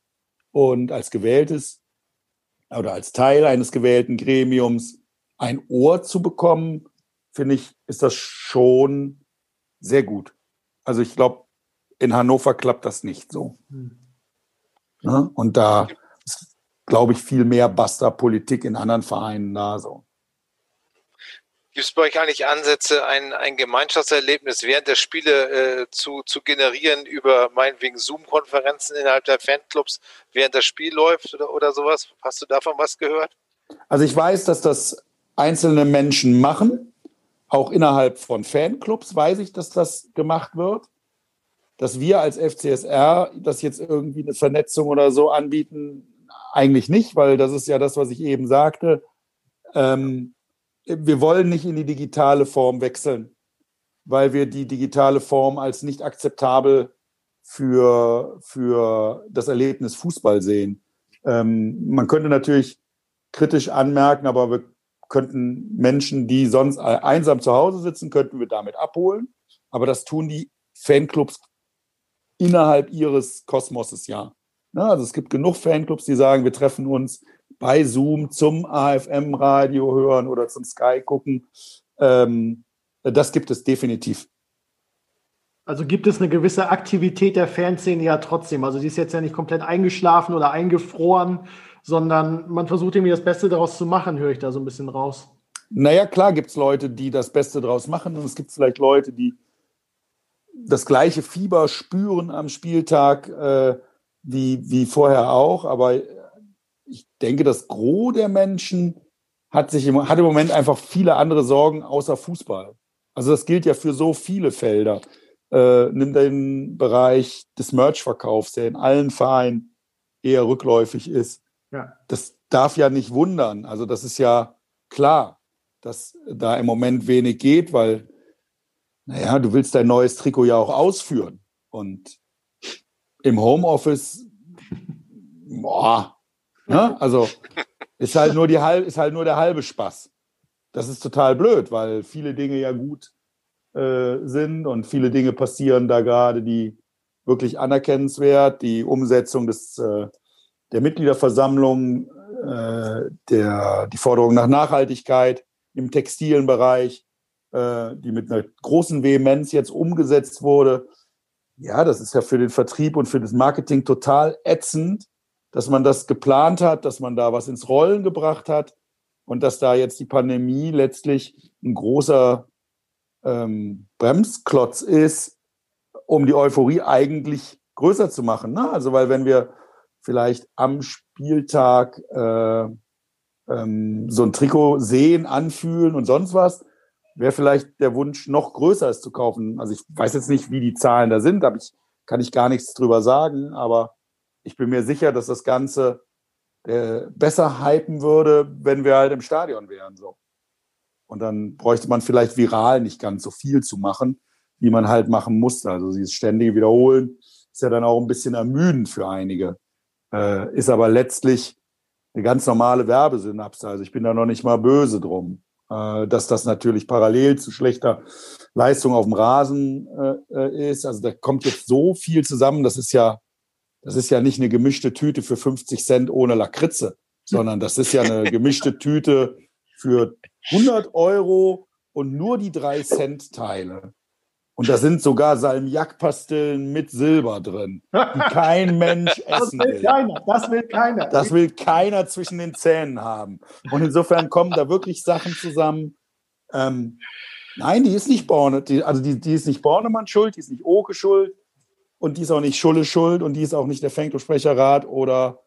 und als gewähltes oder als Teil eines gewählten Gremiums ein Ohr zu bekommen, finde ich, ist das schon sehr gut. Also ich glaube, in Hannover klappt das nicht so. Hm. Ja, und da ist, glaube ich, viel mehr Basta-Politik in anderen Vereinen da so. Gibt es bei euch eigentlich Ansätze, ein, ein Gemeinschaftserlebnis während der Spiele äh, zu, zu generieren über meinetwegen Zoom-Konferenzen innerhalb der Fanclubs, während das Spiel läuft oder, oder sowas? Hast du davon was gehört? Also ich weiß, dass das einzelne Menschen machen. Auch innerhalb von Fanclubs weiß ich, dass das gemacht wird. Dass wir als FCSR das jetzt irgendwie eine Vernetzung oder so anbieten, eigentlich nicht, weil das ist ja das, was ich eben sagte. Ähm, wir wollen nicht in die digitale Form wechseln, weil wir die digitale Form als nicht akzeptabel für, für das Erlebnis Fußball sehen. Ähm, man könnte natürlich kritisch anmerken, aber wir könnten Menschen, die sonst einsam zu Hause sitzen, könnten wir damit abholen. Aber das tun die Fanclubs innerhalb ihres Kosmoses ja. Also es gibt genug Fanclubs, die sagen, wir treffen uns bei Zoom zum AFM-Radio hören oder zum Sky gucken. Ähm, das gibt es definitiv. Also gibt es eine gewisse Aktivität der Fanszene ja trotzdem. Also die ist jetzt ja nicht komplett eingeschlafen oder eingefroren, sondern man versucht irgendwie das Beste daraus zu machen, höre ich da so ein bisschen raus. Naja, klar gibt es Leute, die das Beste daraus machen und es gibt vielleicht Leute, die das gleiche Fieber spüren am Spieltag äh, wie, wie vorher auch, aber ich denke, das Gros der Menschen hat sich im, hat im Moment einfach viele andere Sorgen außer Fußball. Also das gilt ja für so viele Felder. Äh, nimm den Bereich des Merch-Verkaufs, der in allen Vereinen eher rückläufig ist. Ja. Das darf ja nicht wundern. Also das ist ja klar, dass da im Moment wenig geht, weil, naja, du willst dein neues Trikot ja auch ausführen. Und im Homeoffice, boah, Ne? Also ist halt, nur die, ist halt nur der halbe Spaß. Das ist total blöd, weil viele Dinge ja gut äh, sind und viele Dinge passieren da gerade, die wirklich anerkennenswert. Die Umsetzung des, äh, der Mitgliederversammlung äh, der, die Forderung nach Nachhaltigkeit im textilen Bereich, äh, die mit einer großen Vehemenz jetzt umgesetzt wurde. Ja, das ist ja für den Vertrieb und für das Marketing total ätzend, dass man das geplant hat, dass man da was ins Rollen gebracht hat und dass da jetzt die Pandemie letztlich ein großer ähm, Bremsklotz ist, um die Euphorie eigentlich größer zu machen. Ne? Also weil wenn wir vielleicht am Spieltag äh, ähm, so ein Trikot sehen, anfühlen und sonst was, wäre vielleicht der Wunsch noch größer, es zu kaufen. Also ich weiß jetzt nicht, wie die Zahlen da sind, aber ich kann ich gar nichts drüber sagen, aber ich bin mir sicher, dass das Ganze äh, besser hypen würde, wenn wir halt im Stadion wären. So. Und dann bräuchte man vielleicht viral nicht ganz so viel zu machen, wie man halt machen musste. Also dieses ständige Wiederholen ist ja dann auch ein bisschen ermüdend für einige. Äh, ist aber letztlich eine ganz normale Werbesynapse. Also ich bin da noch nicht mal böse drum, äh, dass das natürlich parallel zu schlechter Leistung auf dem Rasen äh, ist. Also da kommt jetzt so viel zusammen. Das ist ja, das ist ja nicht eine gemischte Tüte für 50 Cent ohne Lakritze, sondern das ist ja eine gemischte Tüte für 100 Euro und nur die drei Cent Teile. Und da sind sogar Salmiakpastillen mit Silber drin, die kein Mensch essen das will. will. Keiner, das will keiner. Das will keiner zwischen den Zähnen haben. Und insofern kommen da wirklich Sachen zusammen. Ähm, nein, die ist nicht Borne, die, also die, die ist nicht Bornemann schuld, die ist nicht Oke schuld und die ist auch nicht Schulle schuld und die ist auch nicht der Fanclub-Sprecherrat oder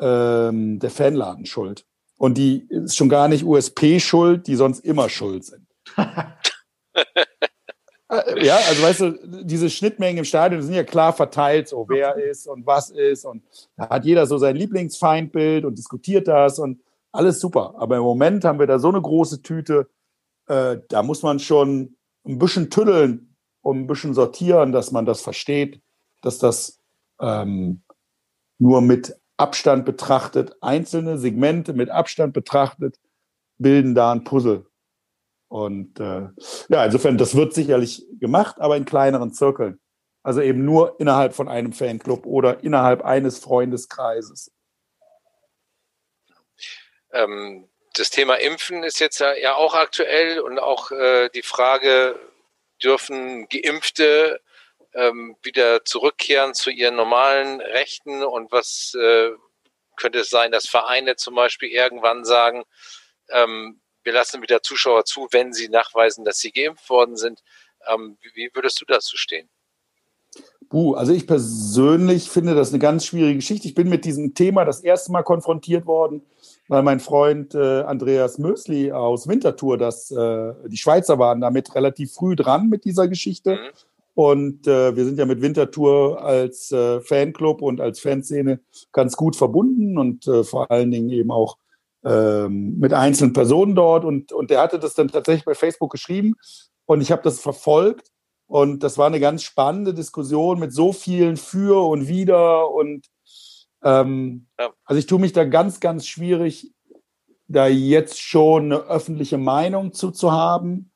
ähm, der Fanladen schuld. Und die ist schon gar nicht USP schuld, die sonst immer schuld sind. Äh, ja, also weißt du, diese Schnittmengen im Stadion sind ja klar verteilt, so wer ist und was ist. Und da hat jeder so sein Lieblingsfeindbild und diskutiert das und alles super. Aber im Moment haben wir da so eine große Tüte, äh, da muss man schon ein bisschen tüddeln und ein bisschen sortieren, dass man das versteht, dass das ähm, nur mit Abstand betrachtet, einzelne Segmente mit Abstand betrachtet, bilden da ein Puzzle. Und äh, ja, insofern, das wird sicherlich gemacht, aber in kleineren Zirkeln. Also eben nur innerhalb von einem Fanclub oder innerhalb eines Freundeskreises. Ähm, das Thema Impfen ist jetzt ja auch aktuell und auch äh, die Frage, dürfen Geimpfte ähm, wieder zurückkehren zu ihren normalen Rechten und was äh, könnte es sein, dass Vereine zum Beispiel irgendwann sagen, ähm, wir lassen wieder Zuschauer zu, wenn sie nachweisen, dass sie geimpft worden sind. Ähm, wie würdest du dazu stehen? Buh, also ich persönlich finde das eine ganz schwierige Geschichte. Ich bin mit diesem Thema das erste Mal konfrontiert worden, weil mein Freund äh, Andreas Mösli aus Winterthur, das, äh, die Schweizer waren damit relativ früh dran mit dieser Geschichte. Mhm. Und äh, wir sind ja mit Winterthur als äh, Fanclub und als Fanszene ganz gut verbunden und äh, vor allen Dingen eben auch ähm, mit einzelnen Personen dort und, und der hatte das dann tatsächlich bei Facebook geschrieben und ich habe das verfolgt und das war eine ganz spannende Diskussion mit so vielen für und wider und ähm, ja. also ich tue mich da ganz, ganz schwierig, da jetzt schon eine öffentliche Meinung zu, zu haben.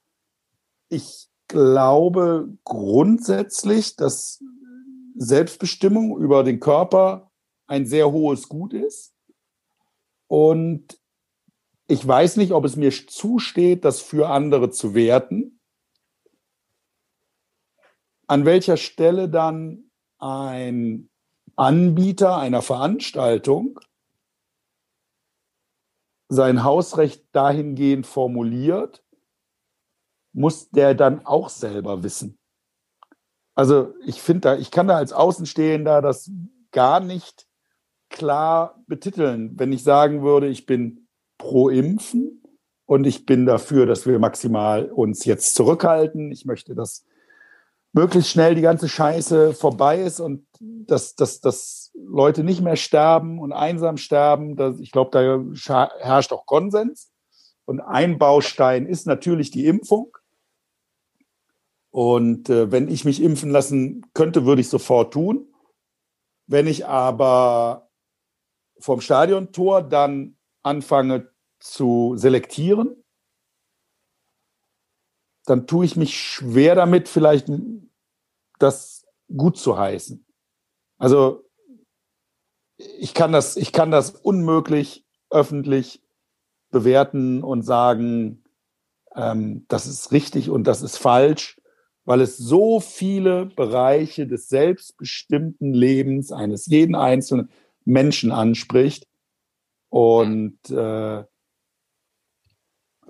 Ich glaube grundsätzlich, dass Selbstbestimmung über den Körper ein sehr hohes Gut ist. Und ich weiß nicht, ob es mir zusteht, das für andere zu werten. An welcher Stelle dann ein Anbieter einer Veranstaltung sein Hausrecht dahingehend formuliert, muss der dann auch selber wissen. Also ich finde da, ich kann da als Außenstehender das gar nicht klar betiteln, wenn ich sagen würde, ich bin pro Impfen und ich bin dafür, dass wir maximal uns jetzt zurückhalten. Ich möchte, dass möglichst schnell die ganze Scheiße vorbei ist und dass, dass, dass Leute nicht mehr sterben und einsam sterben. Das, ich glaube, da herrscht auch Konsens. Und ein Baustein ist natürlich die Impfung. Und äh, wenn ich mich impfen lassen könnte, würde ich sofort tun. Wenn ich aber vom Stadiontor dann anfange zu selektieren, dann tue ich mich schwer damit, vielleicht das gut zu heißen. Also ich kann das, ich kann das unmöglich öffentlich bewerten und sagen, ähm, das ist richtig und das ist falsch, weil es so viele Bereiche des selbstbestimmten Lebens eines jeden einzelnen Menschen anspricht und äh,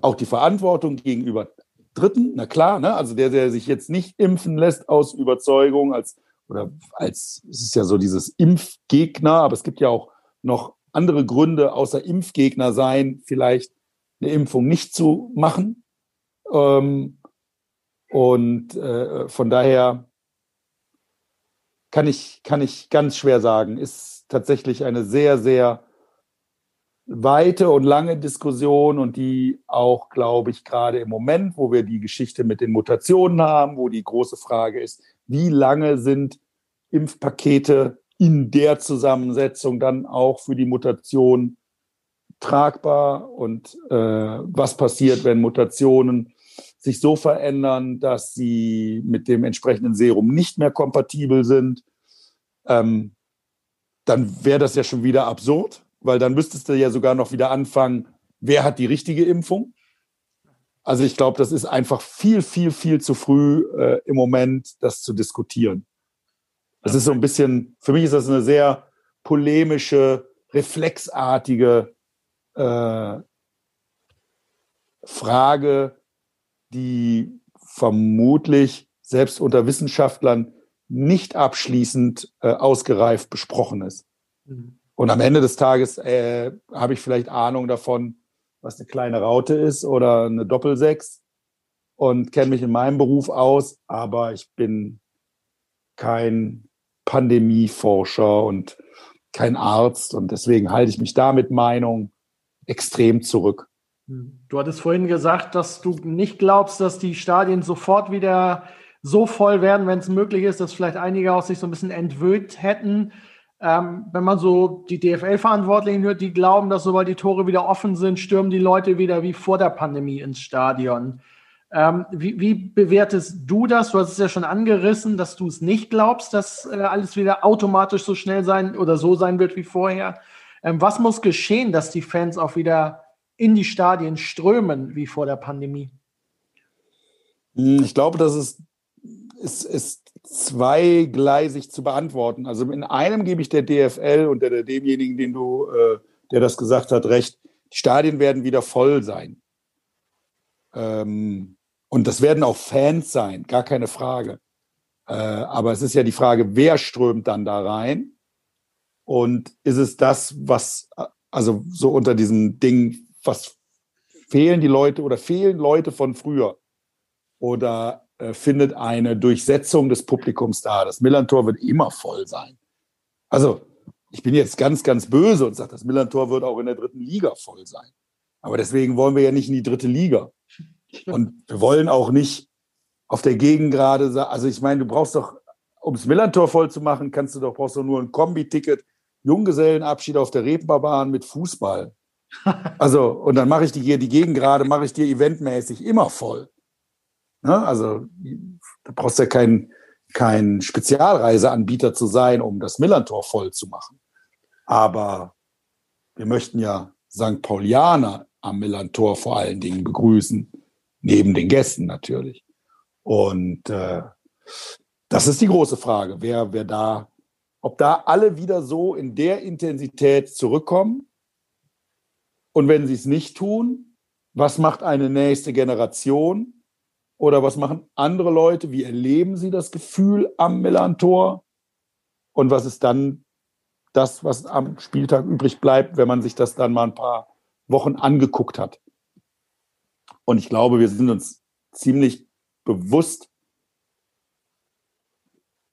auch die Verantwortung gegenüber Dritten, na klar, ne? also der, der sich jetzt nicht impfen lässt aus Überzeugung, als oder als es ist ja so dieses Impfgegner, aber es gibt ja auch noch andere Gründe außer Impfgegner sein, vielleicht eine Impfung nicht zu machen. Ähm, und äh, von daher kann ich, kann ich ganz schwer sagen, ist tatsächlich eine sehr, sehr weite und lange Diskussion und die auch, glaube ich, gerade im Moment, wo wir die Geschichte mit den Mutationen haben, wo die große Frage ist, wie lange sind Impfpakete in der Zusammensetzung dann auch für die Mutation tragbar und äh, was passiert, wenn Mutationen sich so verändern, dass sie mit dem entsprechenden Serum nicht mehr kompatibel sind, ähm, dann wäre das ja schon wieder absurd, weil dann müsstest du ja sogar noch wieder anfangen, wer hat die richtige Impfung? Also ich glaube, das ist einfach viel, viel, viel zu früh äh, im Moment, das zu diskutieren. Das ist so ein bisschen, für mich ist das eine sehr polemische, reflexartige äh, Frage, die vermutlich selbst unter Wissenschaftlern nicht abschließend äh, ausgereift besprochen ist. Mhm. Und am Ende des Tages äh, habe ich vielleicht Ahnung davon, was eine kleine Raute ist oder eine Doppelsechs und kenne mich in meinem Beruf aus, aber ich bin kein Pandemieforscher und kein Arzt und deswegen halte ich mich da mit Meinung extrem zurück. Du hattest vorhin gesagt, dass du nicht glaubst, dass die Stadien sofort wieder so voll werden, wenn es möglich ist, dass vielleicht einige aus sich so ein bisschen entwöhnt hätten. Ähm, wenn man so die DFL-Verantwortlichen hört, die glauben, dass sobald die Tore wieder offen sind, stürmen die Leute wieder wie vor der Pandemie ins Stadion. Ähm, wie, wie, bewertest du das? Du hast es ja schon angerissen, dass du es nicht glaubst, dass äh, alles wieder automatisch so schnell sein oder so sein wird wie vorher. Ähm, was muss geschehen, dass die Fans auch wieder in die Stadien strömen wie vor der Pandemie? Hm, ich glaube, das ist, ist, ist zweigleisig zu beantworten. Also in einem gebe ich der DFL und der, der demjenigen, den du, äh, der das gesagt hat, recht. Die Stadien werden wieder voll sein. Ähm, und das werden auch Fans sein, gar keine Frage. Äh, aber es ist ja die Frage, wer strömt dann da rein? Und ist es das, was, also so unter diesem Ding, was fehlen die Leute oder fehlen Leute von früher? Oder findet eine Durchsetzung des Publikums da? Das Millantor wird immer voll sein. Also, ich bin jetzt ganz, ganz böse und sage, das Millantor wird auch in der dritten Liga voll sein. Aber deswegen wollen wir ja nicht in die dritte Liga. Und wir wollen auch nicht auf der Gegengrade also ich meine, du brauchst doch, um das Millantor voll zu machen, kannst du doch, brauchst du nur ein Kombi-Ticket, Junggesellenabschied auf der Reeperbahn mit Fußball. Also, und dann mache ich die, die Gegengrade, mache ich dir eventmäßig immer voll. Ne? Also, da brauchst du ja keinen kein Spezialreiseanbieter zu sein, um das Millantor voll zu machen. Aber wir möchten ja St. Paulianer am Millantor vor allen Dingen begrüßen neben den Gästen natürlich. Und äh, das ist die große Frage, wer, wer da, ob da alle wieder so in der Intensität zurückkommen. Und wenn sie es nicht tun, was macht eine nächste Generation? Oder was machen andere Leute? Wie erleben sie das Gefühl am Millantor? Und was ist dann das, was am Spieltag übrig bleibt, wenn man sich das dann mal ein paar Wochen angeguckt hat? Und ich glaube, wir sind uns ziemlich bewusst,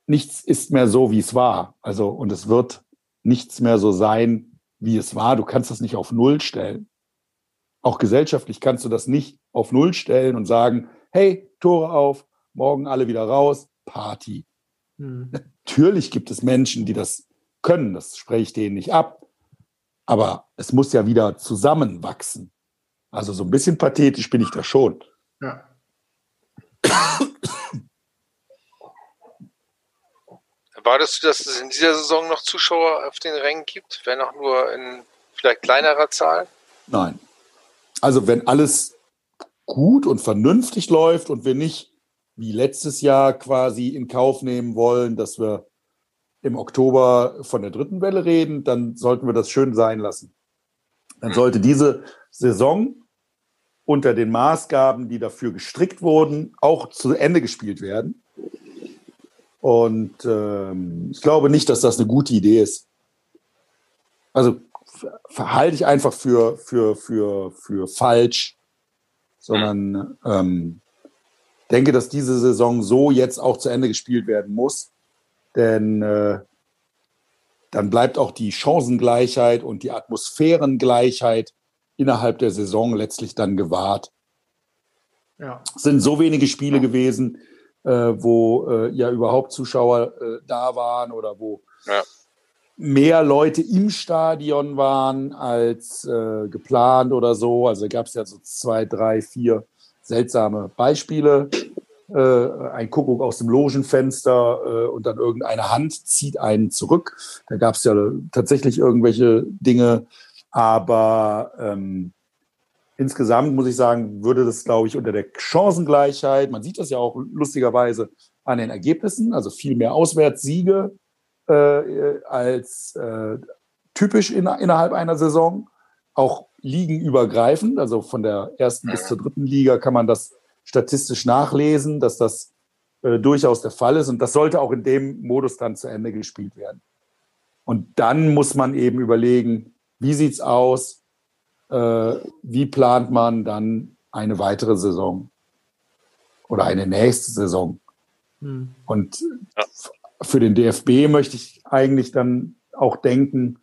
nichts ist mehr so, wie es war. Also, und es wird nichts mehr so sein, wie es war. Du kannst das nicht auf Null stellen. Auch gesellschaftlich kannst du das nicht auf Null stellen und sagen, hey, Tore auf, morgen alle wieder raus, Party. Mhm. Natürlich gibt es Menschen, die das können, das spreche ich denen nicht ab. Aber es muss ja wieder zusammenwachsen. Also so ein bisschen pathetisch bin ich da schon. Ja. Erwartest du, dass es in dieser Saison noch Zuschauer auf den Rängen gibt, wenn auch nur in vielleicht kleinerer Zahl? Nein. Also wenn alles gut und vernünftig läuft und wir nicht wie letztes Jahr quasi in Kauf nehmen wollen, dass wir im Oktober von der dritten Welle reden, dann sollten wir das schön sein lassen. Dann sollte diese Saison unter den Maßgaben, die dafür gestrickt wurden, auch zu Ende gespielt werden. Und ähm, ich glaube nicht, dass das eine gute Idee ist. Also verhalte ich einfach für, für, für, für falsch, sondern ähm, denke, dass diese Saison so jetzt auch zu Ende gespielt werden muss. Denn äh, dann bleibt auch die Chancengleichheit und die Atmosphärengleichheit innerhalb der Saison letztlich dann gewahrt. Ja. Es sind so wenige Spiele gewesen, äh, wo äh, ja überhaupt Zuschauer äh, da waren oder wo ja. Mehr Leute im Stadion waren als äh, geplant oder so. Also gab es ja so zwei, drei, vier seltsame Beispiele. Äh, ein Kuckuck aus dem Logenfenster äh, und dann irgendeine Hand zieht einen zurück. Da gab es ja tatsächlich irgendwelche Dinge, aber ähm, insgesamt muss ich sagen, würde das, glaube ich, unter der Chancengleichheit, man sieht das ja auch lustigerweise an den Ergebnissen, also viel mehr Auswärtssiege äh, als äh, typisch in, innerhalb einer Saison, auch ligenübergreifend, also von der ersten bis zur dritten Liga kann man das statistisch nachlesen, dass das äh, durchaus der Fall ist. Und das sollte auch in dem Modus dann zu Ende gespielt werden. Und dann muss man eben überlegen, wie sieht es aus? Äh, wie plant man dann eine weitere Saison oder eine nächste Saison? Hm. Und ja. Für den DFB möchte ich eigentlich dann auch denken,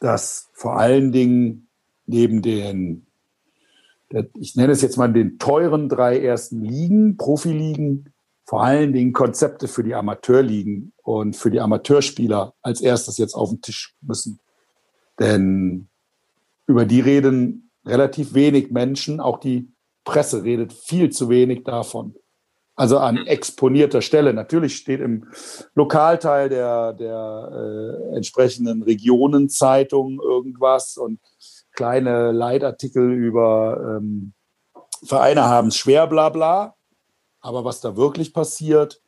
dass vor allen Dingen neben den ich nenne es jetzt mal den teuren drei ersten Ligen, Profiligen, vor allen Dingen Konzepte für die Amateurligen und für die Amateurspieler als erstes jetzt auf den Tisch müssen. Denn über die reden relativ wenig Menschen, auch die Presse redet viel zu wenig davon. Also an exponierter Stelle. Natürlich steht im Lokalteil der, der äh, entsprechenden Regionenzeitung irgendwas und kleine Leitartikel über ähm, Vereine haben es schwer, bla bla. Aber was da wirklich passiert,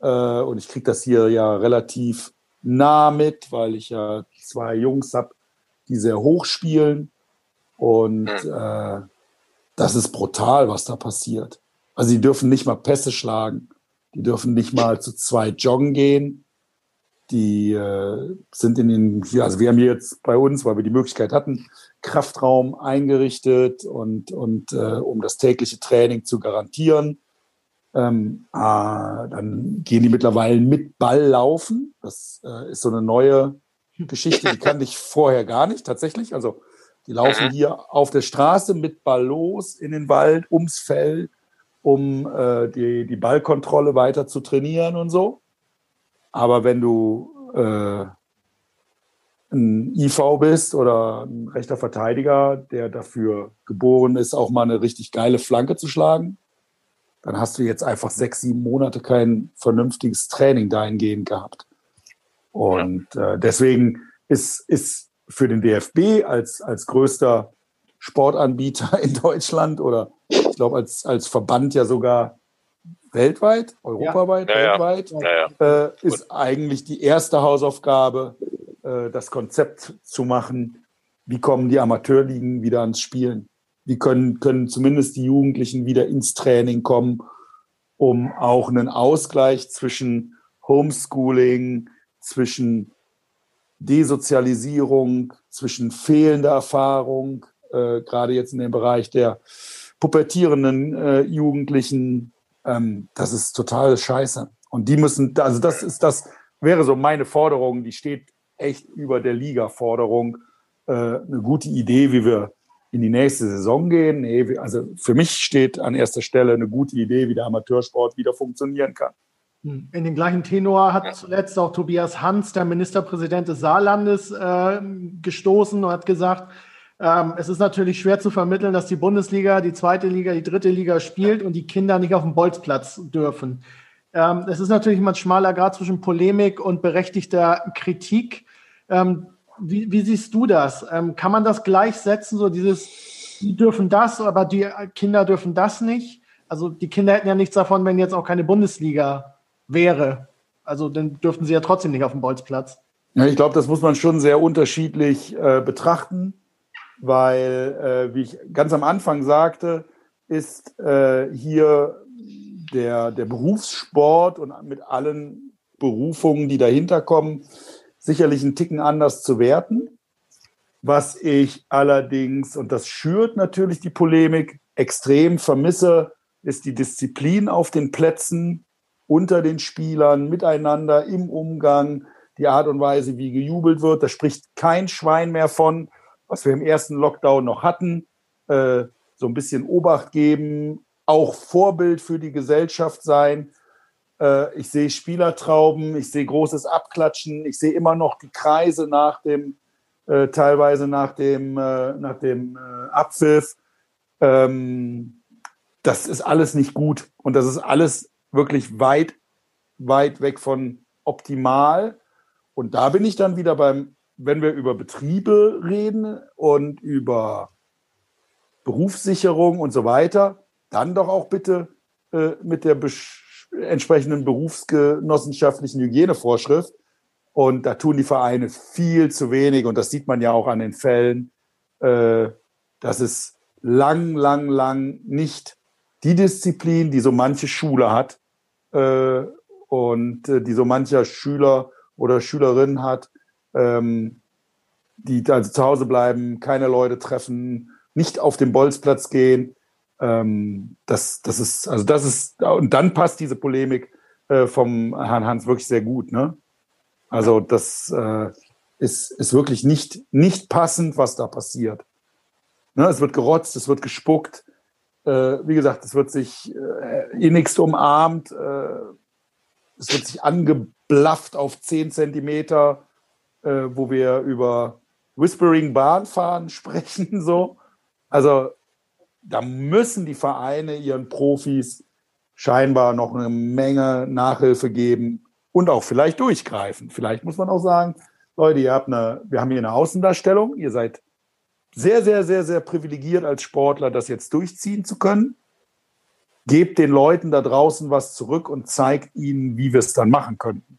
äh, und ich kriege das hier ja relativ nah mit, weil ich ja zwei Jungs habe, die sehr hoch spielen. Und hm. äh, das ist brutal, was da passiert. Also die dürfen nicht mal Pässe schlagen. Die dürfen nicht mal zu zweit joggen gehen. Die äh, sind in den, also wir haben hier jetzt bei uns, weil wir die Möglichkeit hatten, Kraftraum eingerichtet und, und äh, um das tägliche Training zu garantieren. Ähm, äh, dann gehen die mittlerweile mit Ball laufen. Das äh, ist so eine neue Geschichte, die kannte ich vorher gar nicht tatsächlich. Also die laufen hier auf der Straße mit Ball los in den Wald, ums Feld, um äh, die, die Ballkontrolle weiter zu trainieren und so. Aber wenn du äh, ein IV bist oder ein rechter Verteidiger, der dafür geboren ist, auch mal eine richtig geile Flanke zu schlagen, dann hast du jetzt einfach sechs, sieben Monate kein vernünftiges Training dahingehend gehabt. Und äh, deswegen ist, ist für den DFB als, als größter Sportanbieter in Deutschland oder ich glaube als, als Verband ja sogar weltweit, europaweit, ja. weltweit, ja, ja. Äh, ist eigentlich die erste Hausaufgabe, äh, das Konzept zu machen, wie kommen die Amateurligen wieder ans Spielen? Wie können, können zumindest die Jugendlichen wieder ins Training kommen, um auch einen Ausgleich zwischen Homeschooling, zwischen Desozialisierung, zwischen fehlender Erfahrung, äh, gerade jetzt in dem Bereich der pubertierenden äh, Jugendlichen, ähm, das ist total scheiße. Und die müssen, also das ist das, wäre so meine Forderung, die steht echt über der Liga-Forderung. Äh, eine gute Idee, wie wir in die nächste Saison gehen. Nee, also für mich steht an erster Stelle eine gute Idee, wie der Amateursport wieder funktionieren kann. Hm. In den gleichen Tenor hat zuletzt auch Tobias Hans, der Ministerpräsident des Saarlandes, äh, gestoßen und hat gesagt, ähm, es ist natürlich schwer zu vermitteln, dass die Bundesliga, die zweite Liga, die dritte Liga spielt und die Kinder nicht auf dem Bolzplatz dürfen. Ähm, es ist natürlich immer ein schmaler Grad zwischen Polemik und berechtigter Kritik. Ähm, wie, wie, siehst du das? Ähm, kann man das gleichsetzen, so dieses, die dürfen das, aber die Kinder dürfen das nicht? Also die Kinder hätten ja nichts davon, wenn jetzt auch keine Bundesliga wäre. Also dann dürften sie ja trotzdem nicht auf dem Bolzplatz. Ja, ich glaube, das muss man schon sehr unterschiedlich äh, betrachten, weil, äh, wie ich ganz am Anfang sagte, ist äh, hier der, der Berufssport und mit allen Berufungen, die dahinter kommen, sicherlich einen Ticken anders zu werten. Was ich allerdings, und das schürt natürlich die Polemik, extrem vermisse, ist die Disziplin auf den Plätzen, unter den Spielern, miteinander, im Umgang, die Art und Weise, wie gejubelt wird. Da spricht kein Schwein mehr von, was wir im ersten Lockdown noch hatten. Äh, so ein bisschen Obacht geben, auch Vorbild für die Gesellschaft sein. Äh, ich sehe Spielertrauben, ich sehe großes Abklatschen, ich sehe immer noch die Kreise nach dem, äh, teilweise nach dem, nach dem Abpfiff. Ähm, das ist alles nicht gut und das ist alles wirklich weit, weit weg von optimal. Und da bin ich dann wieder beim, wenn wir über Betriebe reden und über Berufssicherung und so weiter, dann doch auch bitte äh, mit der entsprechenden berufsgenossenschaftlichen Hygienevorschrift. Und da tun die Vereine viel zu wenig. Und das sieht man ja auch an den Fällen, äh, dass es lang, lang, lang nicht die Disziplin, die so manche Schule hat äh, und äh, die so mancher Schüler oder Schülerin hat, ähm, die also zu Hause bleiben, keine Leute treffen, nicht auf den Bolzplatz gehen. Ähm, das, das ist, also das ist, und dann passt diese Polemik äh, vom Herrn Hans wirklich sehr gut. Ne? Also das äh, ist, ist wirklich nicht, nicht passend, was da passiert. Ne? Es wird gerotzt, es wird gespuckt, äh, wie gesagt, es wird sich äh, innigst umarmt, äh, es wird sich angeblafft auf 10 Zentimeter, äh, wo wir über Whispering Bahnfahren sprechen. So. Also da müssen die Vereine ihren Profis scheinbar noch eine Menge Nachhilfe geben und auch vielleicht durchgreifen. Vielleicht muss man auch sagen, Leute, ihr habt eine, wir haben hier eine Außendarstellung, ihr seid sehr, sehr, sehr, sehr privilegiert als Sportler, das jetzt durchziehen zu können. Gebt den Leuten da draußen was zurück und zeigt ihnen, wie wir es dann machen könnten.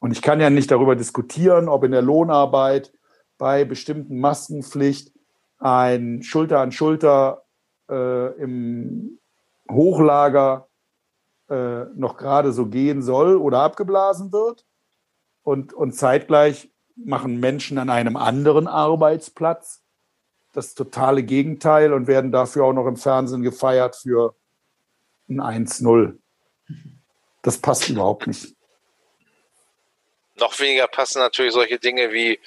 Und ich kann ja nicht darüber diskutieren, ob in der Lohnarbeit bei bestimmten Maskenpflicht ein Schulter an Schulter äh, im Hochlager äh, noch gerade so gehen soll oder abgeblasen wird. Und, und zeitgleich machen Menschen an einem anderen Arbeitsplatz das totale Gegenteil und werden dafür auch noch im Fernsehen gefeiert für ein 1-0. Das passt überhaupt nicht. Noch weniger passen natürlich solche Dinge wie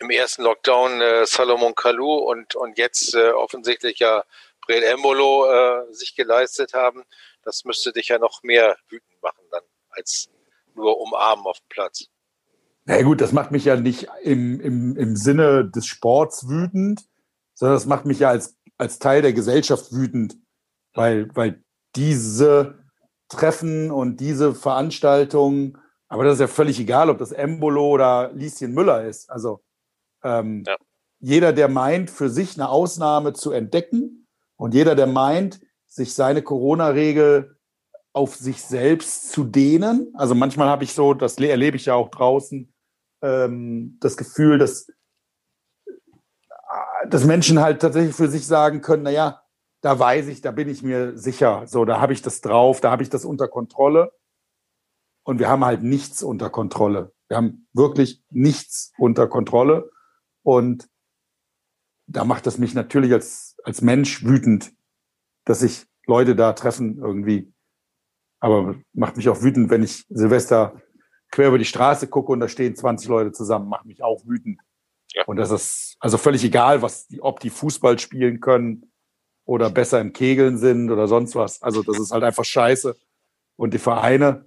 im ersten Lockdown äh, Salomon Kalou und, und jetzt äh, offensichtlich ja Brel Embolo äh, sich geleistet haben. Das müsste dich ja noch mehr wütend machen dann als nur umarmen auf dem Platz. Na gut, das macht mich ja nicht im, im, im Sinne des Sports wütend, sondern das macht mich ja als, als Teil der Gesellschaft wütend, weil, weil diese Treffen und diese Veranstaltungen, aber das ist ja völlig egal, ob das Embolo oder Lieschen Müller ist. Also ähm, ja. jeder, der meint, für sich eine Ausnahme zu entdecken und jeder, der meint, sich seine Corona-Regel auf sich selbst zu dehnen. Also manchmal habe ich so, das erlebe ich ja auch draußen, ähm, das Gefühl, dass dass Menschen halt tatsächlich für sich sagen können, naja, da weiß ich, da bin ich mir sicher, so, da habe ich das drauf, da habe ich das unter Kontrolle. Und wir haben halt nichts unter Kontrolle. Wir haben wirklich nichts unter Kontrolle. Und da macht es mich natürlich als, als Mensch wütend, dass sich Leute da treffen irgendwie. Aber macht mich auch wütend, wenn ich Silvester quer über die Straße gucke und da stehen 20 Leute zusammen, macht mich auch wütend. Ja. Und das ist also völlig egal, was die, ob die Fußball spielen können oder besser im Kegeln sind oder sonst was. Also das ist halt einfach scheiße. Und die Vereine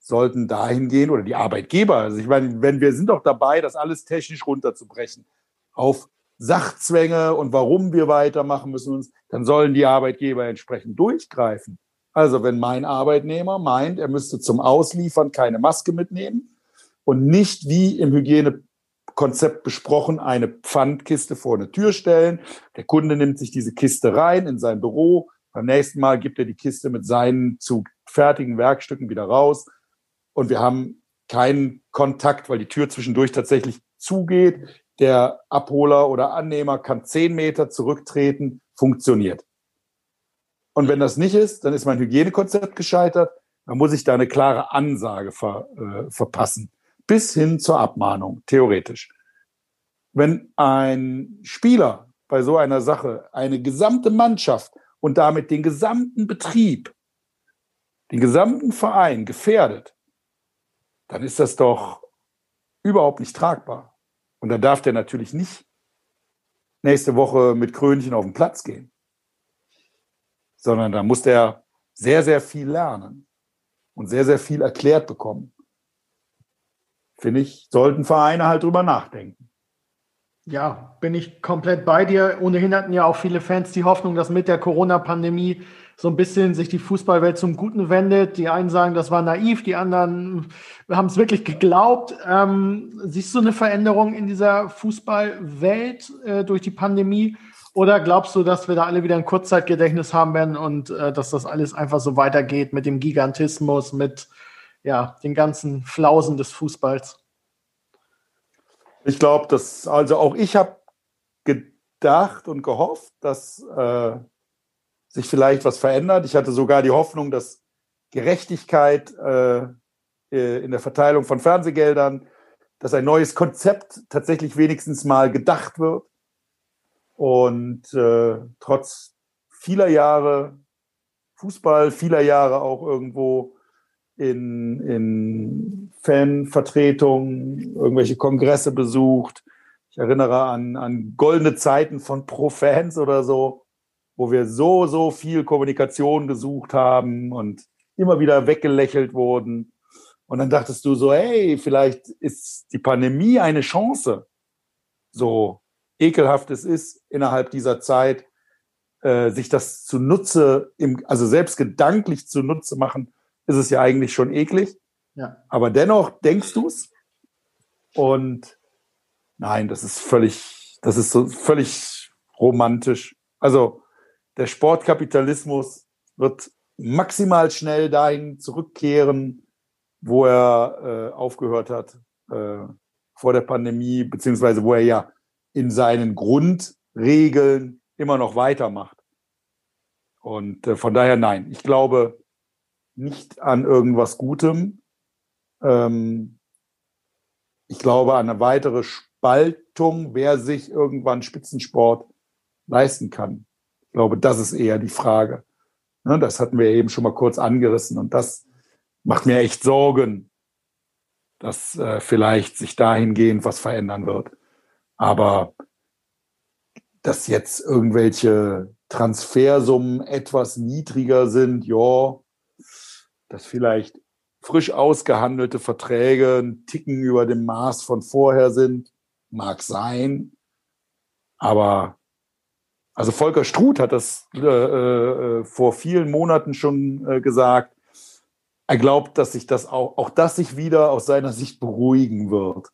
sollten dahin gehen oder die Arbeitgeber. Also ich meine, wenn wir sind doch dabei, das alles technisch runterzubrechen auf Sachzwänge und warum wir weitermachen müssen, dann sollen die Arbeitgeber entsprechend durchgreifen. Also wenn mein Arbeitnehmer meint, er müsste zum Ausliefern keine Maske mitnehmen und nicht wie im Hygienekonzept besprochen eine Pfandkiste vor eine Tür stellen, der Kunde nimmt sich diese Kiste rein in sein Büro, beim nächsten Mal gibt er die Kiste mit seinen zu fertigen Werkstücken wieder raus und wir haben keinen Kontakt, weil die Tür zwischendurch tatsächlich zugeht. Der Abholer oder Annehmer kann zehn Meter zurücktreten, funktioniert. Und wenn das nicht ist, dann ist mein Hygienekonzept gescheitert. Dann muss ich da eine klare Ansage ver, äh, verpassen. Bis hin zur Abmahnung, theoretisch. Wenn ein Spieler bei so einer Sache eine gesamte Mannschaft und damit den gesamten Betrieb, den gesamten Verein gefährdet, dann ist das doch überhaupt nicht tragbar. Und da darf der natürlich nicht nächste Woche mit Krönchen auf den Platz gehen sondern da muss der sehr, sehr viel lernen und sehr, sehr viel erklärt bekommen. Finde ich, sollten Vereine halt drüber nachdenken. Ja, bin ich komplett bei dir. Ohnehin hatten ja auch viele Fans die Hoffnung, dass mit der Corona-Pandemie so ein bisschen sich die Fußballwelt zum Guten wendet. Die einen sagen, das war naiv, die anderen haben es wirklich geglaubt. Ähm, siehst du eine Veränderung in dieser Fußballwelt äh, durch die Pandemie? Oder glaubst du, dass wir da alle wieder ein Kurzzeitgedächtnis haben werden und äh, dass das alles einfach so weitergeht mit dem Gigantismus, mit ja, den ganzen Flausen des Fußballs? Ich glaube, dass, also auch ich habe gedacht und gehofft, dass äh, sich vielleicht was verändert. Ich hatte sogar die Hoffnung, dass Gerechtigkeit äh, äh in der Verteilung von Fernsehgeldern, dass ein neues Konzept tatsächlich wenigstens mal gedacht wird und äh, trotz vieler Jahre Fußball, vieler Jahre auch irgendwo in, in Fanvertretungen, irgendwelche Kongresse besucht. Ich erinnere an, an goldene Zeiten von Pro-Fans oder so, wo wir so, so viel Kommunikation gesucht haben und immer wieder weggelächelt wurden. Und dann dachtest du so, hey, vielleicht ist die Pandemie eine Chance. So, ekelhaft es ist, innerhalb dieser Zeit äh, sich das zunutze, im, also selbst gedanklich zunutze machen, ist es ja eigentlich schon eklig. Ja. Aber dennoch denkst du es. Und nein, das ist völlig, das ist so völlig romantisch. Also der Sportkapitalismus wird maximal schnell dahin zurückkehren, wo er äh, aufgehört hat äh, vor der Pandemie, beziehungsweise wo er ja in seinen Grundregeln immer noch weitermacht. Und äh, von daher nein, ich glaube nicht an irgendwas Gutem. Ähm, ich glaube an eine weitere Spaltung, wer sich irgendwann Spitzensport leisten kann. Ich glaube, das ist eher die Frage. Ne, das hatten wir eben schon mal kurz angerissen und das macht mir echt Sorgen, dass äh, vielleicht sich dahingehend was verändern wird. Aber dass jetzt irgendwelche Transfersummen etwas niedriger sind, ja, dass vielleicht frisch ausgehandelte Verträge ein Ticken über dem Maß von vorher sind, mag sein. Aber also Volker Struth hat das äh, äh, vor vielen Monaten schon äh, gesagt. Er glaubt, dass sich das auch, auch das sich wieder aus seiner Sicht beruhigen wird.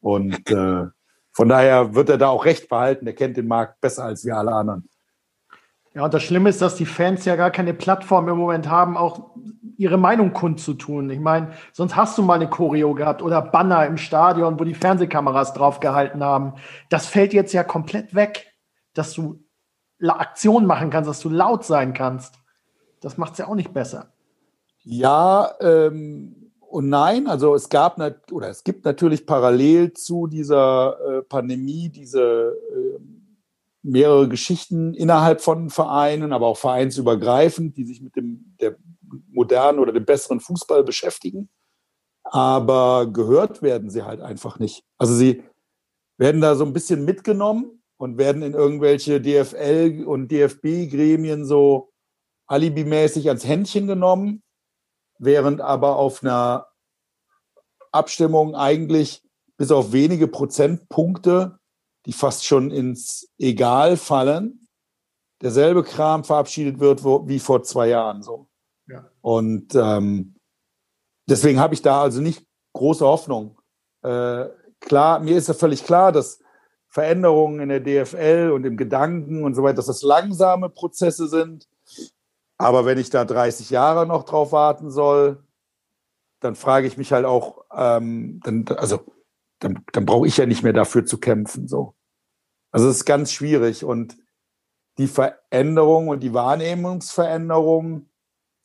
Und äh, von daher wird er da auch recht behalten. Er kennt den Markt besser als wir alle anderen. Ja, und das Schlimme ist, dass die Fans ja gar keine Plattform im Moment haben, auch ihre Meinung kundzutun. Ich meine, sonst hast du mal eine Choreo gehabt oder Banner im Stadion, wo die Fernsehkameras draufgehalten haben. Das fällt jetzt ja komplett weg, dass du Aktionen machen kannst, dass du laut sein kannst. Das macht es ja auch nicht besser. Ja, ähm, und nein, also es gab oder es gibt natürlich parallel zu dieser äh, Pandemie diese äh, mehrere Geschichten innerhalb von Vereinen, aber auch vereinsübergreifend, die sich mit dem der modernen oder dem besseren Fußball beschäftigen. Aber gehört werden sie halt einfach nicht. Also sie werden da so ein bisschen mitgenommen und werden in irgendwelche DFL und DFB-Gremien so alibimäßig ans Händchen genommen während aber auf einer Abstimmung eigentlich bis auf wenige Prozentpunkte, die fast schon ins Egal fallen, derselbe Kram verabschiedet wird wie vor zwei Jahren so. Ja. Und ähm, deswegen habe ich da also nicht große Hoffnung. Äh, klar, mir ist ja völlig klar, dass Veränderungen in der DFL und im Gedanken und so weiter, dass das langsame Prozesse sind. Aber wenn ich da 30 Jahre noch drauf warten soll, dann frage ich mich halt auch, ähm, dann, also dann, dann brauche ich ja nicht mehr dafür zu kämpfen. So. Also es ist ganz schwierig und die Veränderung und die Wahrnehmungsveränderung,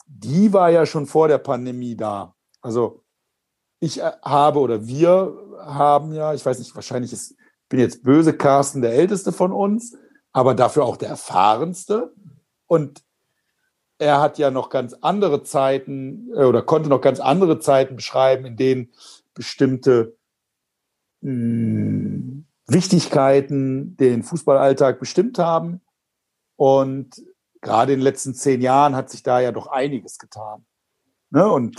die war ja schon vor der Pandemie da. Also ich äh, habe oder wir haben ja, ich weiß nicht, wahrscheinlich ist, bin jetzt böse, Carsten der Älteste von uns, aber dafür auch der Erfahrenste. Und er hat ja noch ganz andere Zeiten äh, oder konnte noch ganz andere Zeiten beschreiben, in denen bestimmte mh, hm, Wichtigkeiten den Fußballalltag bestimmt haben. Und gerade in den letzten zehn Jahren hat sich da ja doch einiges getan. Ne? Und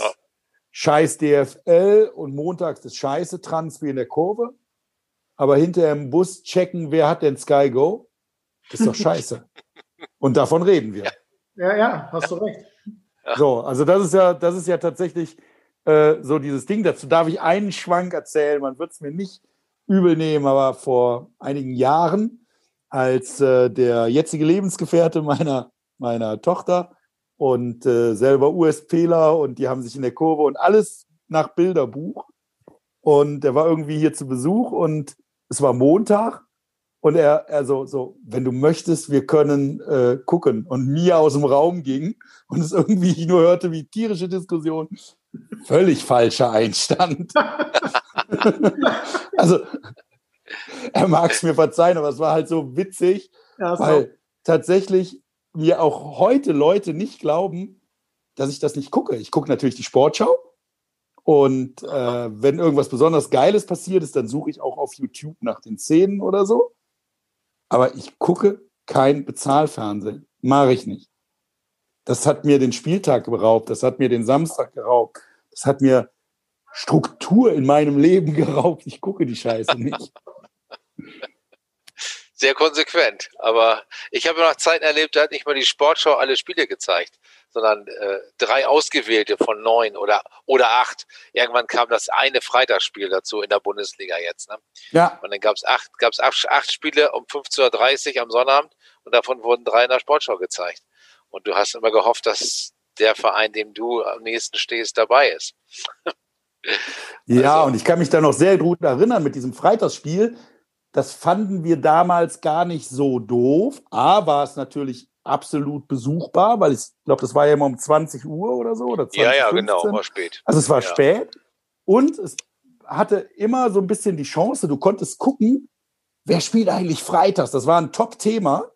scheiß DFL und montags das scheiße Trans wie in der Kurve. Aber hinterher im Bus checken, wer hat denn Sky Go? Ist doch scheiße. und davon reden wir. Ja, ja, hast du recht. So, also das ist ja, das ist ja tatsächlich äh, so dieses Ding. Dazu darf ich einen Schwank erzählen. Man wird es mir nicht übel nehmen, aber vor einigen Jahren, als äh, der jetzige Lebensgefährte meiner, meiner Tochter und äh, selber USPler und die haben sich in der Kurve und alles nach Bilderbuch. Und er war irgendwie hier zu Besuch und es war Montag und er, er so, so, wenn du möchtest, wir können äh, gucken. Und Mia aus dem Raum ging und es irgendwie ich nur hörte wie tierische Diskussion. Völlig falscher Einstand. also, er mag es mir verzeihen, aber es war halt so witzig, ja, so. weil tatsächlich mir auch heute Leute nicht glauben, dass ich das nicht gucke. Ich gucke natürlich die Sportschau. Und äh, wenn irgendwas besonders Geiles passiert ist, dann suche ich auch auf YouTube nach den Szenen oder so. Aber ich gucke kein Bezahlfernsehen. Mache ich nicht. Das hat mir den Spieltag geraubt, das hat mir den Samstag geraubt, das hat mir Struktur in meinem Leben geraubt. Ich gucke die Scheiße nicht. Sehr konsequent. Aber ich habe noch Zeiten erlebt, da hat nicht mal die Sportschau alle Spiele gezeigt, sondern äh, drei ausgewählte von neun oder, oder acht. Irgendwann kam das eine Freitagsspiel dazu in der Bundesliga jetzt. Ne? Ja. Und dann gab es acht, gab's acht, acht Spiele um 15.30 Uhr am Sonnabend und davon wurden drei in der Sportschau gezeigt. Und du hast immer gehofft, dass der Verein, dem du am nächsten stehst, dabei ist. ja, also, und ich kann mich da noch sehr gut erinnern mit diesem Freitagsspiel. Das fanden wir damals gar nicht so doof. A, war es natürlich absolut besuchbar, weil ich glaube, das war ja immer um 20 Uhr oder so. Oder 20, ja, ja, 15. genau, war spät. Also es war ja. spät. Und es hatte immer so ein bisschen die Chance, du konntest gucken, wer spielt eigentlich freitags. Das war ein Top-Thema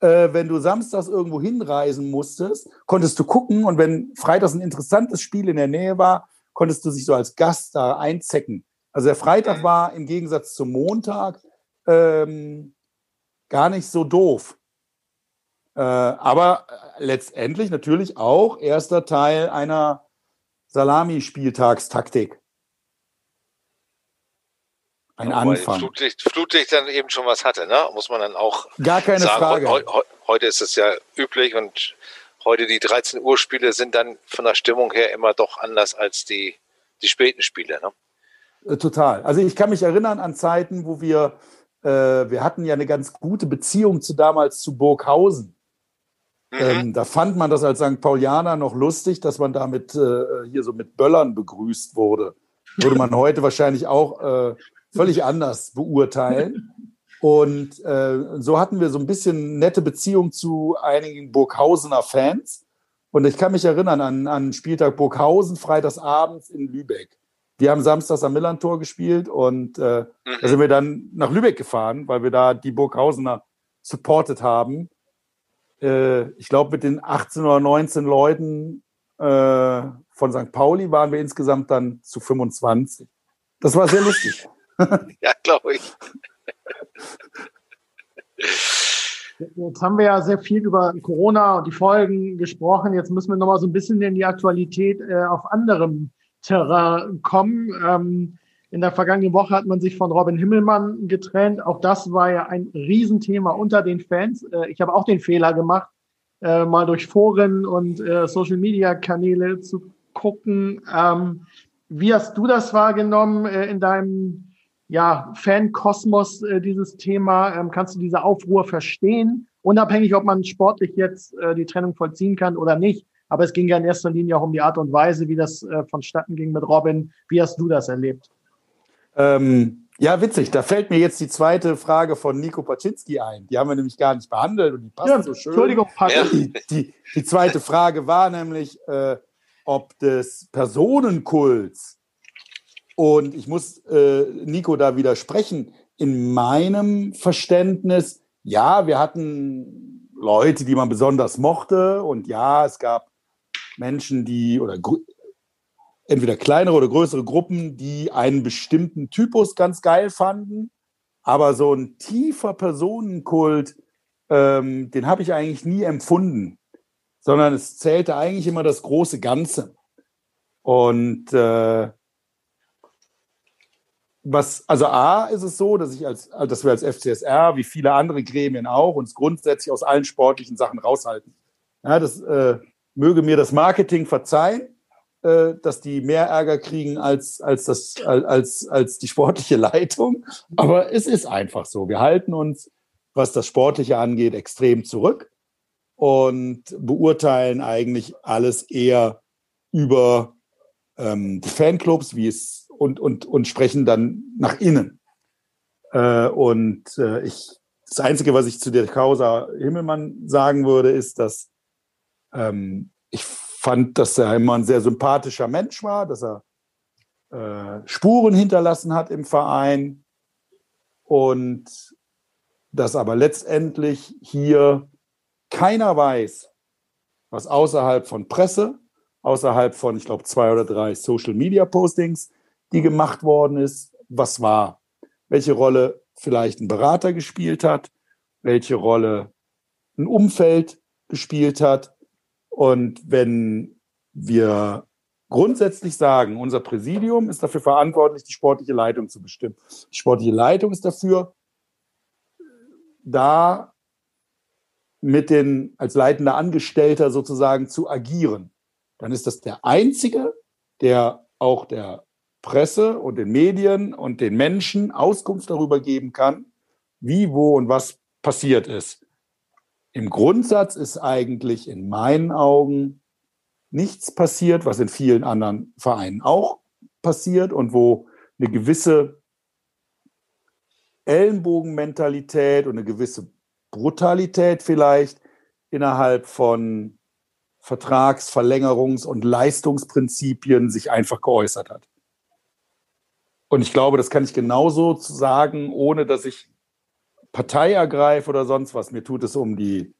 äh, wenn du samstags irgendwo hinreisen musstest, konntest du gucken und wenn freitags ein interessantes Spiel in der Nähe war, konntest du sich so als Gast da einzecken. Also der Freitag war im Gegensatz zum Montag ähm, gar nicht so doof. Äh, aber letztendlich natürlich auch erster Teil einer Salami-Spieltagstaktik ein Anfang. Flutlicht, Flutlicht dann eben schon was hatte, ne? muss man dann auch Gar keine sagen. Frage. He he heute ist es ja üblich und heute die 13 Uhr Spiele sind dann von der Stimmung her immer doch anders als die, die späten Spiele. Ne? Äh, total. Also ich kann mich erinnern an Zeiten, wo wir, äh, wir hatten ja eine ganz gute Beziehung zu damals zu Burghausen. Mhm. Ähm, da fand man das als St. Paulianer noch lustig, dass man damit äh, hier so mit Böllern begrüßt wurde. Würde man heute wahrscheinlich auch äh, völlig anders beurteilen. Und äh, so hatten wir so ein bisschen nette Beziehung zu einigen Burghausener Fans. Und ich kann mich erinnern an, an Spieltag Burghausen, freitagsabends in Lübeck. Die haben samstags am Millantor gespielt und äh, mhm. da sind wir dann nach Lübeck gefahren, weil wir da die Burghausener supportet haben. Äh, ich glaube, mit den 18 oder 19 Leuten äh, von St. Pauli waren wir insgesamt dann zu 25. Das war sehr lustig. ja, glaube ich. Jetzt haben wir ja sehr viel über Corona und die Folgen gesprochen. Jetzt müssen wir noch mal so ein bisschen in die Aktualität äh, auf anderem Terrain kommen. Ähm, in der vergangenen Woche hat man sich von Robin Himmelmann getrennt. Auch das war ja ein Riesenthema unter den Fans. Äh, ich habe auch den Fehler gemacht, äh, mal durch Foren und äh, Social-Media-Kanäle zu gucken. Ähm, wie hast du das wahrgenommen in deinem ja, Fan-Kosmos, dieses Thema? Ähm, kannst du diese Aufruhr verstehen? Unabhängig, ob man sportlich jetzt die Trennung vollziehen kann oder nicht. Aber es ging ja in erster Linie auch um die Art und Weise, wie das vonstatten ging mit Robin. Wie hast du das erlebt? Ähm, ja, witzig. Da fällt mir jetzt die zweite Frage von Nico Paczynski ein. Die haben wir nämlich gar nicht behandelt und die passt ja, so schön. Entschuldigung, Patrick. Die, die, die, zweite Frage war nämlich, äh, ob des Personenkults und ich muss äh, Nico da widersprechen. In meinem Verständnis, ja, wir hatten Leute, die man besonders mochte und ja, es gab Menschen, die oder entweder kleinere oder größere Gruppen, die einen bestimmten Typus ganz geil fanden. Aber so ein tiefer Personenkult, ähm, den habe ich eigentlich nie empfunden, sondern es zählte eigentlich immer das große Ganze. Und äh, was, also A ist es so, dass ich als, dass wir als FCSR, wie viele andere Gremien auch, uns grundsätzlich aus allen sportlichen Sachen raushalten. Ja, das äh, möge mir das Marketing verzeihen, äh, dass die mehr Ärger kriegen als, als, das, als, als die sportliche Leitung. Aber es ist einfach so. Wir halten uns, was das Sportliche angeht, extrem zurück und beurteilen eigentlich alles eher über ähm, die Fanclubs, wie es und, und, und sprechen dann nach innen. Äh, und äh, ich, das Einzige, was ich zu der Causa Himmelmann sagen würde, ist, dass ähm, ich fand, dass er immer ein sehr sympathischer Mensch war, dass er äh, Spuren hinterlassen hat im Verein und dass aber letztendlich hier keiner weiß, was außerhalb von Presse, außerhalb von, ich glaube, zwei oder drei Social-Media-Postings, die gemacht worden ist, was war, welche Rolle vielleicht ein Berater gespielt hat, welche Rolle ein Umfeld gespielt hat, und wenn wir grundsätzlich sagen, unser Präsidium ist dafür verantwortlich, die sportliche Leitung zu bestimmen. Die sportliche Leitung ist dafür, da mit den als leitender Angestellter sozusagen zu agieren. Dann ist das der einzige, der auch der Presse und den Medien und den Menschen Auskunft darüber geben kann, wie, wo und was passiert ist. Im Grundsatz ist eigentlich in meinen Augen nichts passiert, was in vielen anderen Vereinen auch passiert und wo eine gewisse Ellenbogenmentalität und eine gewisse Brutalität vielleicht innerhalb von Vertragsverlängerungs- und Leistungsprinzipien sich einfach geäußert hat. Und ich glaube, das kann ich genauso sagen, ohne dass ich Partei ergreife oder sonst was. Mir tut es um die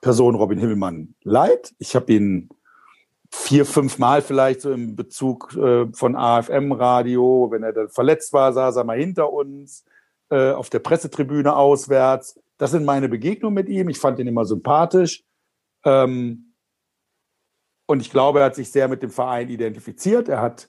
Person Robin Himmelmann leid. Ich habe ihn vier, fünf Mal vielleicht so im Bezug äh, von AFM-Radio, wenn er dann verletzt war, saß er mal hinter uns, äh, auf der Pressetribüne auswärts. Das sind meine Begegnungen mit ihm. Ich fand ihn immer sympathisch. Ähm, und ich glaube, er hat sich sehr mit dem Verein identifiziert. Er hat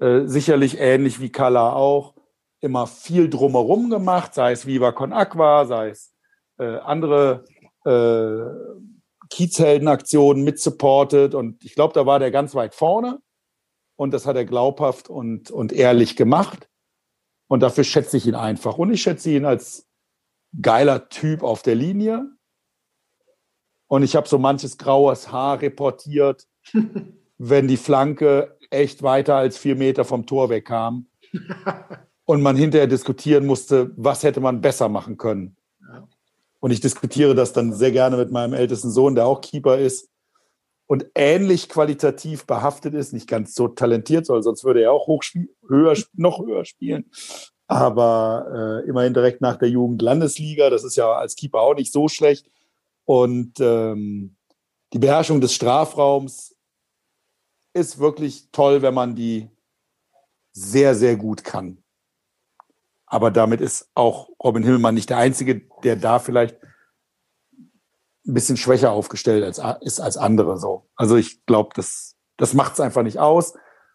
äh, sicherlich ähnlich wie Kalla auch immer viel drumherum gemacht, sei es Viva Con Aqua, sei es äh, andere äh, Kiezheldenaktionen mit supported. Und ich glaube, da war der ganz weit vorne. Und das hat er glaubhaft und, und ehrlich gemacht. Und dafür schätze ich ihn einfach. Und ich schätze ihn als geiler Typ auf der Linie. Und ich habe so manches graues Haar reportiert, wenn die Flanke echt weiter als vier Meter vom Tor wegkam. und man hinterher diskutieren musste, was hätte man besser machen können. Ja. Und ich diskutiere das dann sehr gerne mit meinem ältesten Sohn, der auch Keeper ist und ähnlich qualitativ behaftet ist, nicht ganz so talentiert, soll, sonst würde er auch hoch höher, noch höher spielen. Aber äh, immerhin direkt nach der Jugendlandesliga, das ist ja als Keeper auch nicht so schlecht. Und ähm, die Beherrschung des Strafraums ist wirklich toll, wenn man die sehr, sehr gut kann. Aber damit ist auch Robin Himmelmann nicht der Einzige, der da vielleicht ein bisschen schwächer aufgestellt als, ist als andere so. Also ich glaube, das, das macht es einfach nicht aus.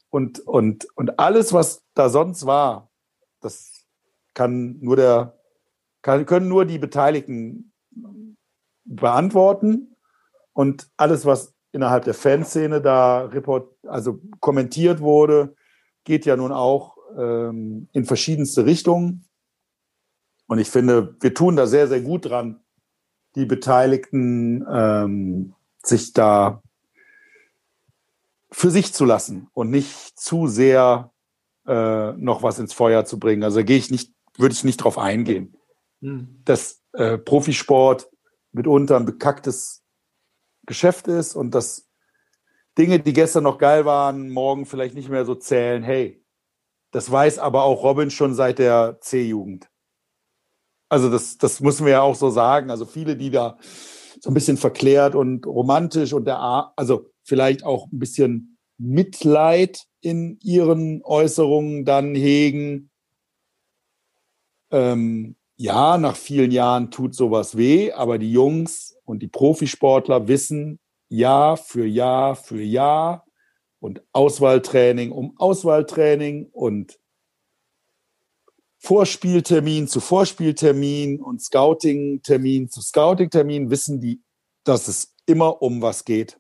Und, und, und alles, was da sonst war, das kann nur der, kann, können nur die Beteiligten beantworten. Und alles, was innerhalb der Fanszene da report, also kommentiert wurde, geht ja nun auch ähm, in verschiedenste Richtungen. Und ich finde, wir tun da sehr, sehr gut dran, die Beteiligten ähm, sich da für sich zu lassen und nicht zu sehr äh, noch was ins Feuer zu bringen. Also gehe ich nicht, würde ich nicht drauf eingehen. Hm. Dass äh, Profisport mitunter ein bekacktes Geschäft ist und dass Dinge, die gestern noch geil waren, morgen vielleicht nicht mehr so zählen. Hey, das weiß aber auch Robin schon seit der C-Jugend. Also das, das müssen wir ja auch so sagen. Also viele, die da so ein bisschen verklärt und romantisch und der, also vielleicht auch ein bisschen Mitleid in ihren Äußerungen dann hegen. Ähm, ja, nach vielen Jahren tut sowas weh, aber die Jungs und die Profisportler wissen Jahr für Jahr für Jahr und Auswahltraining um Auswahltraining und Vorspieltermin zu Vorspieltermin und Scouting-Termin zu Scouting-Termin wissen die, dass es immer um was geht.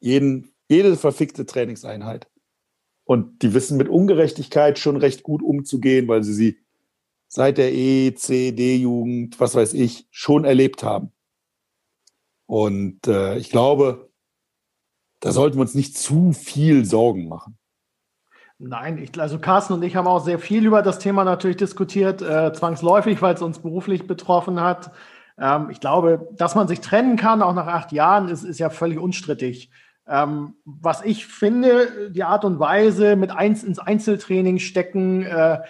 Jeden, jede verfickte Trainingseinheit. Und die wissen mit Ungerechtigkeit schon recht gut umzugehen, weil sie sie seit der E, C, D-Jugend, was weiß ich, schon erlebt haben. Und äh, ich glaube, da sollten wir uns nicht zu viel Sorgen machen. Nein, ich, also Carsten und ich haben auch sehr viel über das Thema natürlich diskutiert, äh, zwangsläufig, weil es uns beruflich betroffen hat. Ähm, ich glaube, dass man sich trennen kann, auch nach acht Jahren, ist, ist ja völlig unstrittig. Ähm, was ich finde, die Art und Weise mit eins ins Einzeltraining stecken, äh,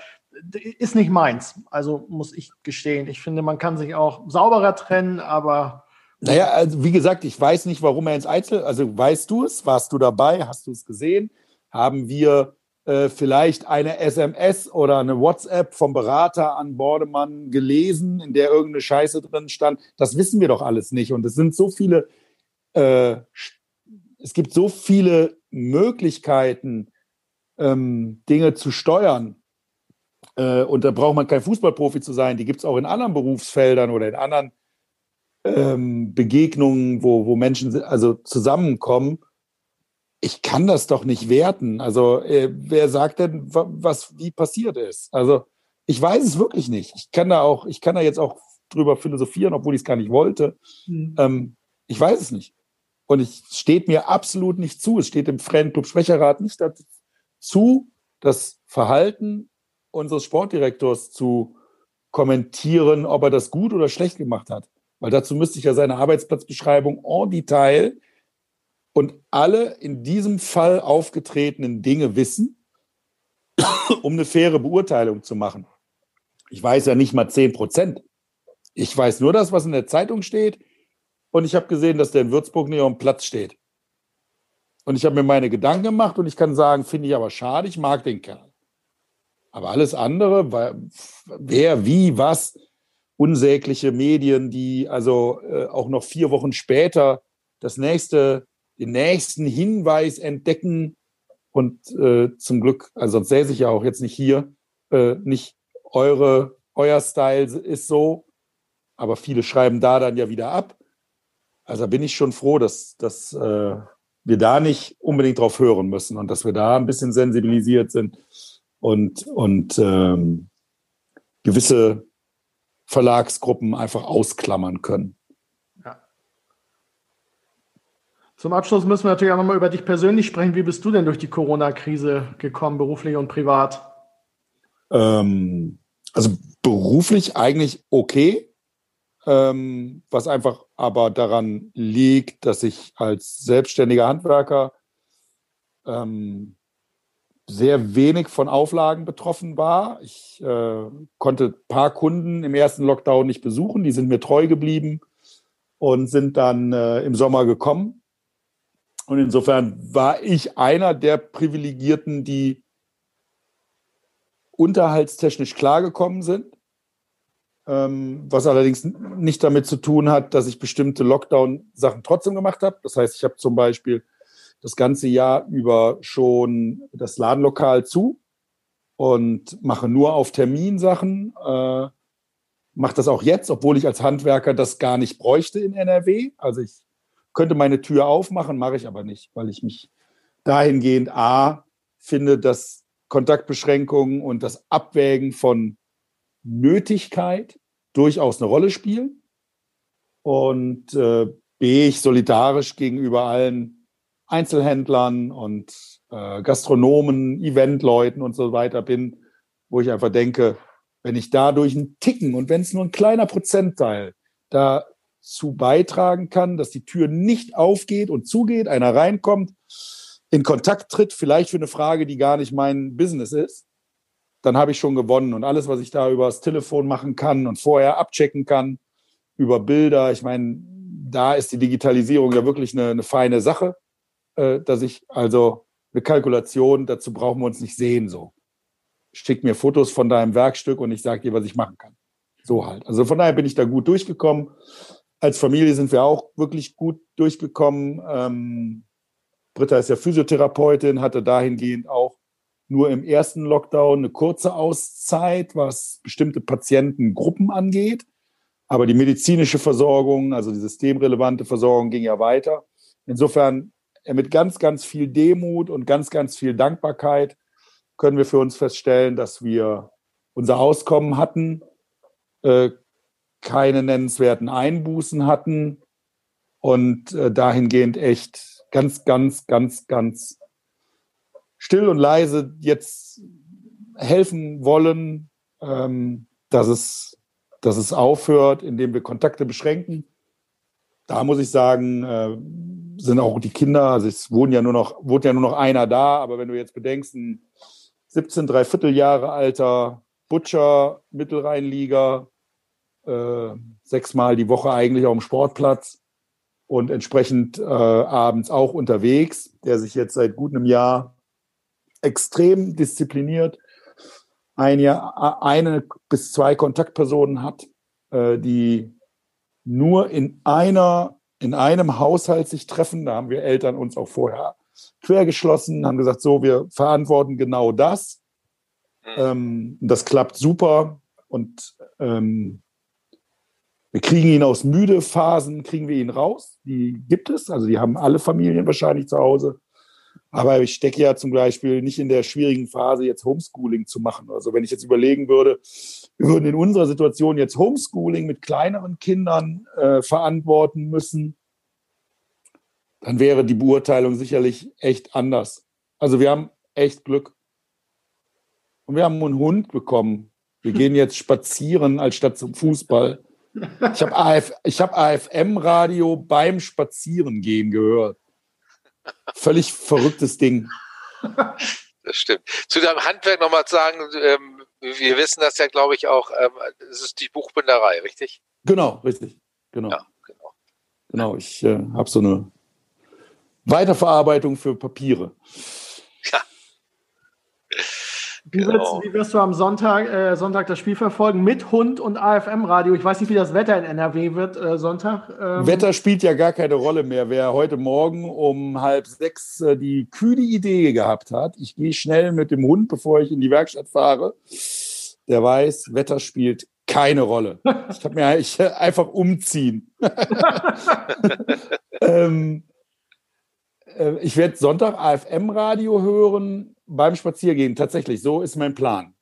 ist nicht meins. Also muss ich gestehen. Ich finde, man kann sich auch sauberer trennen, aber. Naja, also wie gesagt, ich weiß nicht, warum er ins Einzel. Also weißt du es? Warst du dabei? Hast du es gesehen? Haben wir äh, vielleicht eine SMS oder eine WhatsApp vom Berater an Bordemann gelesen, in der irgendeine Scheiße drin stand? Das wissen wir doch alles nicht. Und es sind so viele, äh, es gibt so viele Möglichkeiten, ähm, Dinge zu steuern äh, und da braucht man kein Fußballprofi zu sein. Die gibt es auch in anderen Berufsfeldern oder in anderen ähm, Begegnungen, wo, wo Menschen also zusammenkommen. Ich kann das doch nicht werten. Also äh, wer sagt denn, was wie passiert ist? Also ich weiß es wirklich nicht. Ich kann da auch, ich kann da jetzt auch drüber philosophieren, obwohl ich es gar nicht wollte. Mhm. Ähm, ich weiß es nicht. Und es steht mir absolut nicht zu. Es steht im Fanclub Schwächerrat nicht dazu, das Verhalten unseres Sportdirektors zu kommentieren, ob er das gut oder schlecht gemacht hat. Weil dazu müsste ich ja seine Arbeitsplatzbeschreibung en Detail und alle in diesem Fall aufgetretenen Dinge wissen, um eine faire Beurteilung zu machen. Ich weiß ja nicht mal 10 Prozent. Ich weiß nur das, was in der Zeitung steht. Und ich habe gesehen, dass der in Würzburg nicht auf Platz steht. Und ich habe mir meine Gedanken gemacht und ich kann sagen, finde ich aber schade, ich mag den Kerl. Aber alles andere, wer, wie, was, unsägliche Medien, die also äh, auch noch vier Wochen später das nächste, den nächsten Hinweis entdecken und äh, zum Glück, also sonst säße ich ja auch jetzt nicht hier, äh, nicht eure, euer Style ist so, aber viele schreiben da dann ja wieder ab. Also bin ich schon froh, dass, dass äh, wir da nicht unbedingt drauf hören müssen und dass wir da ein bisschen sensibilisiert sind und, und ähm, gewisse Verlagsgruppen einfach ausklammern können. Ja. Zum Abschluss müssen wir natürlich auch nochmal über dich persönlich sprechen. Wie bist du denn durch die Corona-Krise gekommen, beruflich und privat? Ähm, also beruflich eigentlich okay, ähm, was einfach aber daran liegt, dass ich als selbstständiger Handwerker ähm, sehr wenig von Auflagen betroffen war. Ich äh, konnte ein paar Kunden im ersten Lockdown nicht besuchen, die sind mir treu geblieben und sind dann äh, im Sommer gekommen. Und insofern war ich einer der Privilegierten, die unterhaltstechnisch klargekommen sind. Ähm, was allerdings nicht damit zu tun hat, dass ich bestimmte Lockdown-Sachen trotzdem gemacht habe. Das heißt, ich habe zum Beispiel das ganze Jahr über schon das Ladenlokal zu und mache nur auf Termin Sachen. Äh, mache das auch jetzt, obwohl ich als Handwerker das gar nicht bräuchte in NRW. Also ich könnte meine Tür aufmachen, mache ich aber nicht, weil ich mich dahingehend A finde, dass Kontaktbeschränkungen und das Abwägen von Nötigkeit durchaus eine Rolle spielen. Und äh, B, ich solidarisch gegenüber allen Einzelhändlern und äh, Gastronomen, Eventleuten und so weiter bin, wo ich einfach denke, wenn ich dadurch einen Ticken und wenn es nur ein kleiner Prozentteil dazu beitragen kann, dass die Tür nicht aufgeht und zugeht, einer reinkommt, in Kontakt tritt, vielleicht für eine Frage, die gar nicht mein Business ist, dann habe ich schon gewonnen. Und alles, was ich da über das Telefon machen kann und vorher abchecken kann, über Bilder, ich meine, da ist die Digitalisierung ja wirklich eine, eine feine Sache, äh, dass ich also eine Kalkulation, dazu brauchen wir uns nicht sehen so. Schick mir Fotos von deinem Werkstück und ich sage dir, was ich machen kann. So halt. Also von daher bin ich da gut durchgekommen. Als Familie sind wir auch wirklich gut durchgekommen. Ähm, Britta ist ja Physiotherapeutin, hatte dahingehend auch nur im ersten Lockdown eine kurze Auszeit, was bestimmte Patientengruppen angeht. Aber die medizinische Versorgung, also die systemrelevante Versorgung ging ja weiter. Insofern mit ganz, ganz viel Demut und ganz, ganz viel Dankbarkeit können wir für uns feststellen, dass wir unser Auskommen hatten, äh, keine nennenswerten Einbußen hatten und äh, dahingehend echt ganz, ganz, ganz, ganz still und leise jetzt helfen wollen, ähm, dass, es, dass es aufhört, indem wir Kontakte beschränken. Da muss ich sagen, äh, sind auch die Kinder, also es wohnen ja nur noch, wohnt ja nur noch einer da, aber wenn du jetzt bedenkst, ein 17, dreiviertel Jahre alter Butcher, Mittelrheinliga, äh, sechsmal die Woche eigentlich auf dem Sportplatz und entsprechend äh, abends auch unterwegs, der sich jetzt seit gut einem Jahr extrem diszipliniert ein Jahr, eine bis zwei Kontaktpersonen hat, äh, die nur in einer, in einem Haushalt sich treffen. Da haben wir Eltern uns auch vorher quergeschlossen, haben gesagt, so, wir verantworten genau das. Mhm. Ähm, das klappt super und ähm, wir kriegen ihn aus müde Phasen, kriegen wir ihn raus. Die gibt es, also die haben alle Familien wahrscheinlich zu Hause. Aber ich stecke ja zum Beispiel nicht in der schwierigen Phase, jetzt Homeschooling zu machen. Also wenn ich jetzt überlegen würde, wir würden in unserer Situation jetzt Homeschooling mit kleineren Kindern äh, verantworten müssen, dann wäre die Beurteilung sicherlich echt anders. Also wir haben echt Glück. Und wir haben einen Hund bekommen. Wir gehen jetzt spazieren als statt zum Fußball. Ich habe AF, hab AFM-Radio beim Spazierengehen gehört. Völlig verrücktes Ding. Das stimmt. Zu deinem Handwerk nochmal sagen, ähm, wir wissen das ja, glaube ich, auch, ähm, es ist die Buchbinderei, richtig? Genau, richtig. Genau. Ja, genau. genau. ich äh, habe so eine Weiterverarbeitung für Papiere. Ja. Wie, genau. wie wirst du am Sonntag, äh, Sonntag das Spiel verfolgen mit Hund und AFM-Radio? Ich weiß nicht, wie das Wetter in NRW wird äh, Sonntag. Ähm. Wetter spielt ja gar keine Rolle mehr. Wer heute Morgen um halb sechs äh, die kühne Idee gehabt hat, ich gehe schnell mit dem Hund, bevor ich in die Werkstatt fahre, der weiß, Wetter spielt keine Rolle. Ich habe mir ich, einfach umziehen. ähm, äh, ich werde Sonntag AFM-Radio hören beim Spaziergehen. Tatsächlich, so ist mein Plan.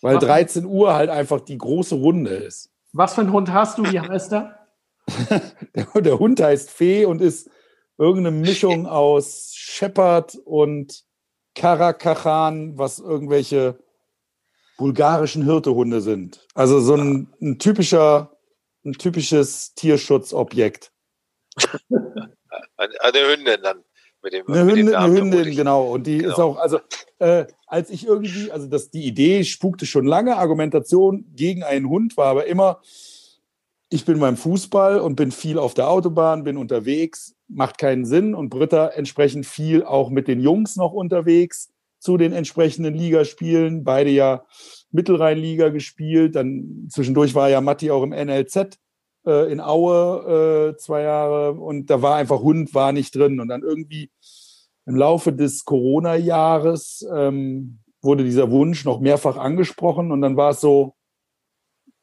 Weil 13 Uhr halt einfach die große Runde ist. Was für ein Hund hast du? Wie heißt er? der, der Hund heißt Fee und ist irgendeine Mischung aus Shepherd und Karakachan, was irgendwelche bulgarischen Hirtehunde sind. Also so ein, ein typischer, ein typisches Tierschutzobjekt. Eine Hündin dann. Mit dem, eine, mit Hündin, eine Hündin, genau. Und die genau. ist auch, also äh, als ich irgendwie, also das, die Idee spukte schon lange, Argumentation gegen einen Hund war aber immer, ich bin beim Fußball und bin viel auf der Autobahn, bin unterwegs, macht keinen Sinn. Und Britta entsprechend viel auch mit den Jungs noch unterwegs zu den entsprechenden Ligaspielen. Beide ja Mittelrheinliga gespielt. Dann zwischendurch war ja Matti auch im NLZ äh, in Aue äh, zwei Jahre und da war einfach Hund war nicht drin. Und dann irgendwie im Laufe des Corona-Jahres ähm, wurde dieser Wunsch noch mehrfach angesprochen und dann war es so,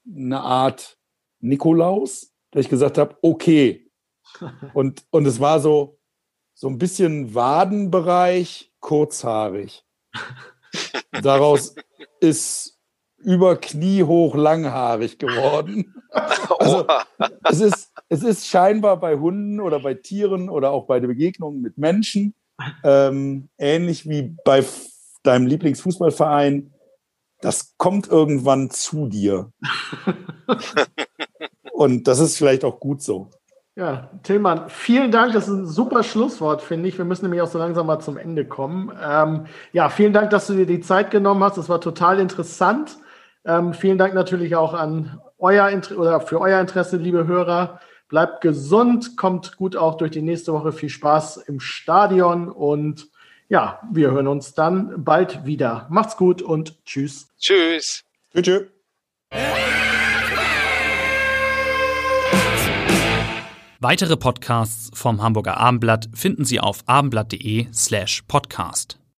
eine Art Nikolaus, dass ich gesagt habe, okay. Und, und es war so, so ein bisschen Wadenbereich, kurzhaarig. Daraus ist über Knie hoch langhaarig geworden. Also, es, ist, es ist scheinbar bei Hunden oder bei Tieren oder auch bei der Begegnung mit Menschen ähm, ähnlich wie bei deinem Lieblingsfußballverein. Das kommt irgendwann zu dir. Und das ist vielleicht auch gut so. Ja, Tillmann, vielen Dank. Das ist ein super Schlusswort, finde ich. Wir müssen nämlich auch so langsam mal zum Ende kommen. Ähm, ja, vielen Dank, dass du dir die Zeit genommen hast. Das war total interessant. Ähm, vielen Dank natürlich auch an euer Inter oder für euer Interesse, liebe Hörer. Bleibt gesund, kommt gut auch durch die nächste Woche. Viel Spaß im Stadion und ja, wir hören uns dann bald wieder. Macht's gut und tschüss. Tschüss. Tschüss. Weitere Podcasts vom Hamburger Abendblatt finden Sie auf abendblatt.de slash podcast.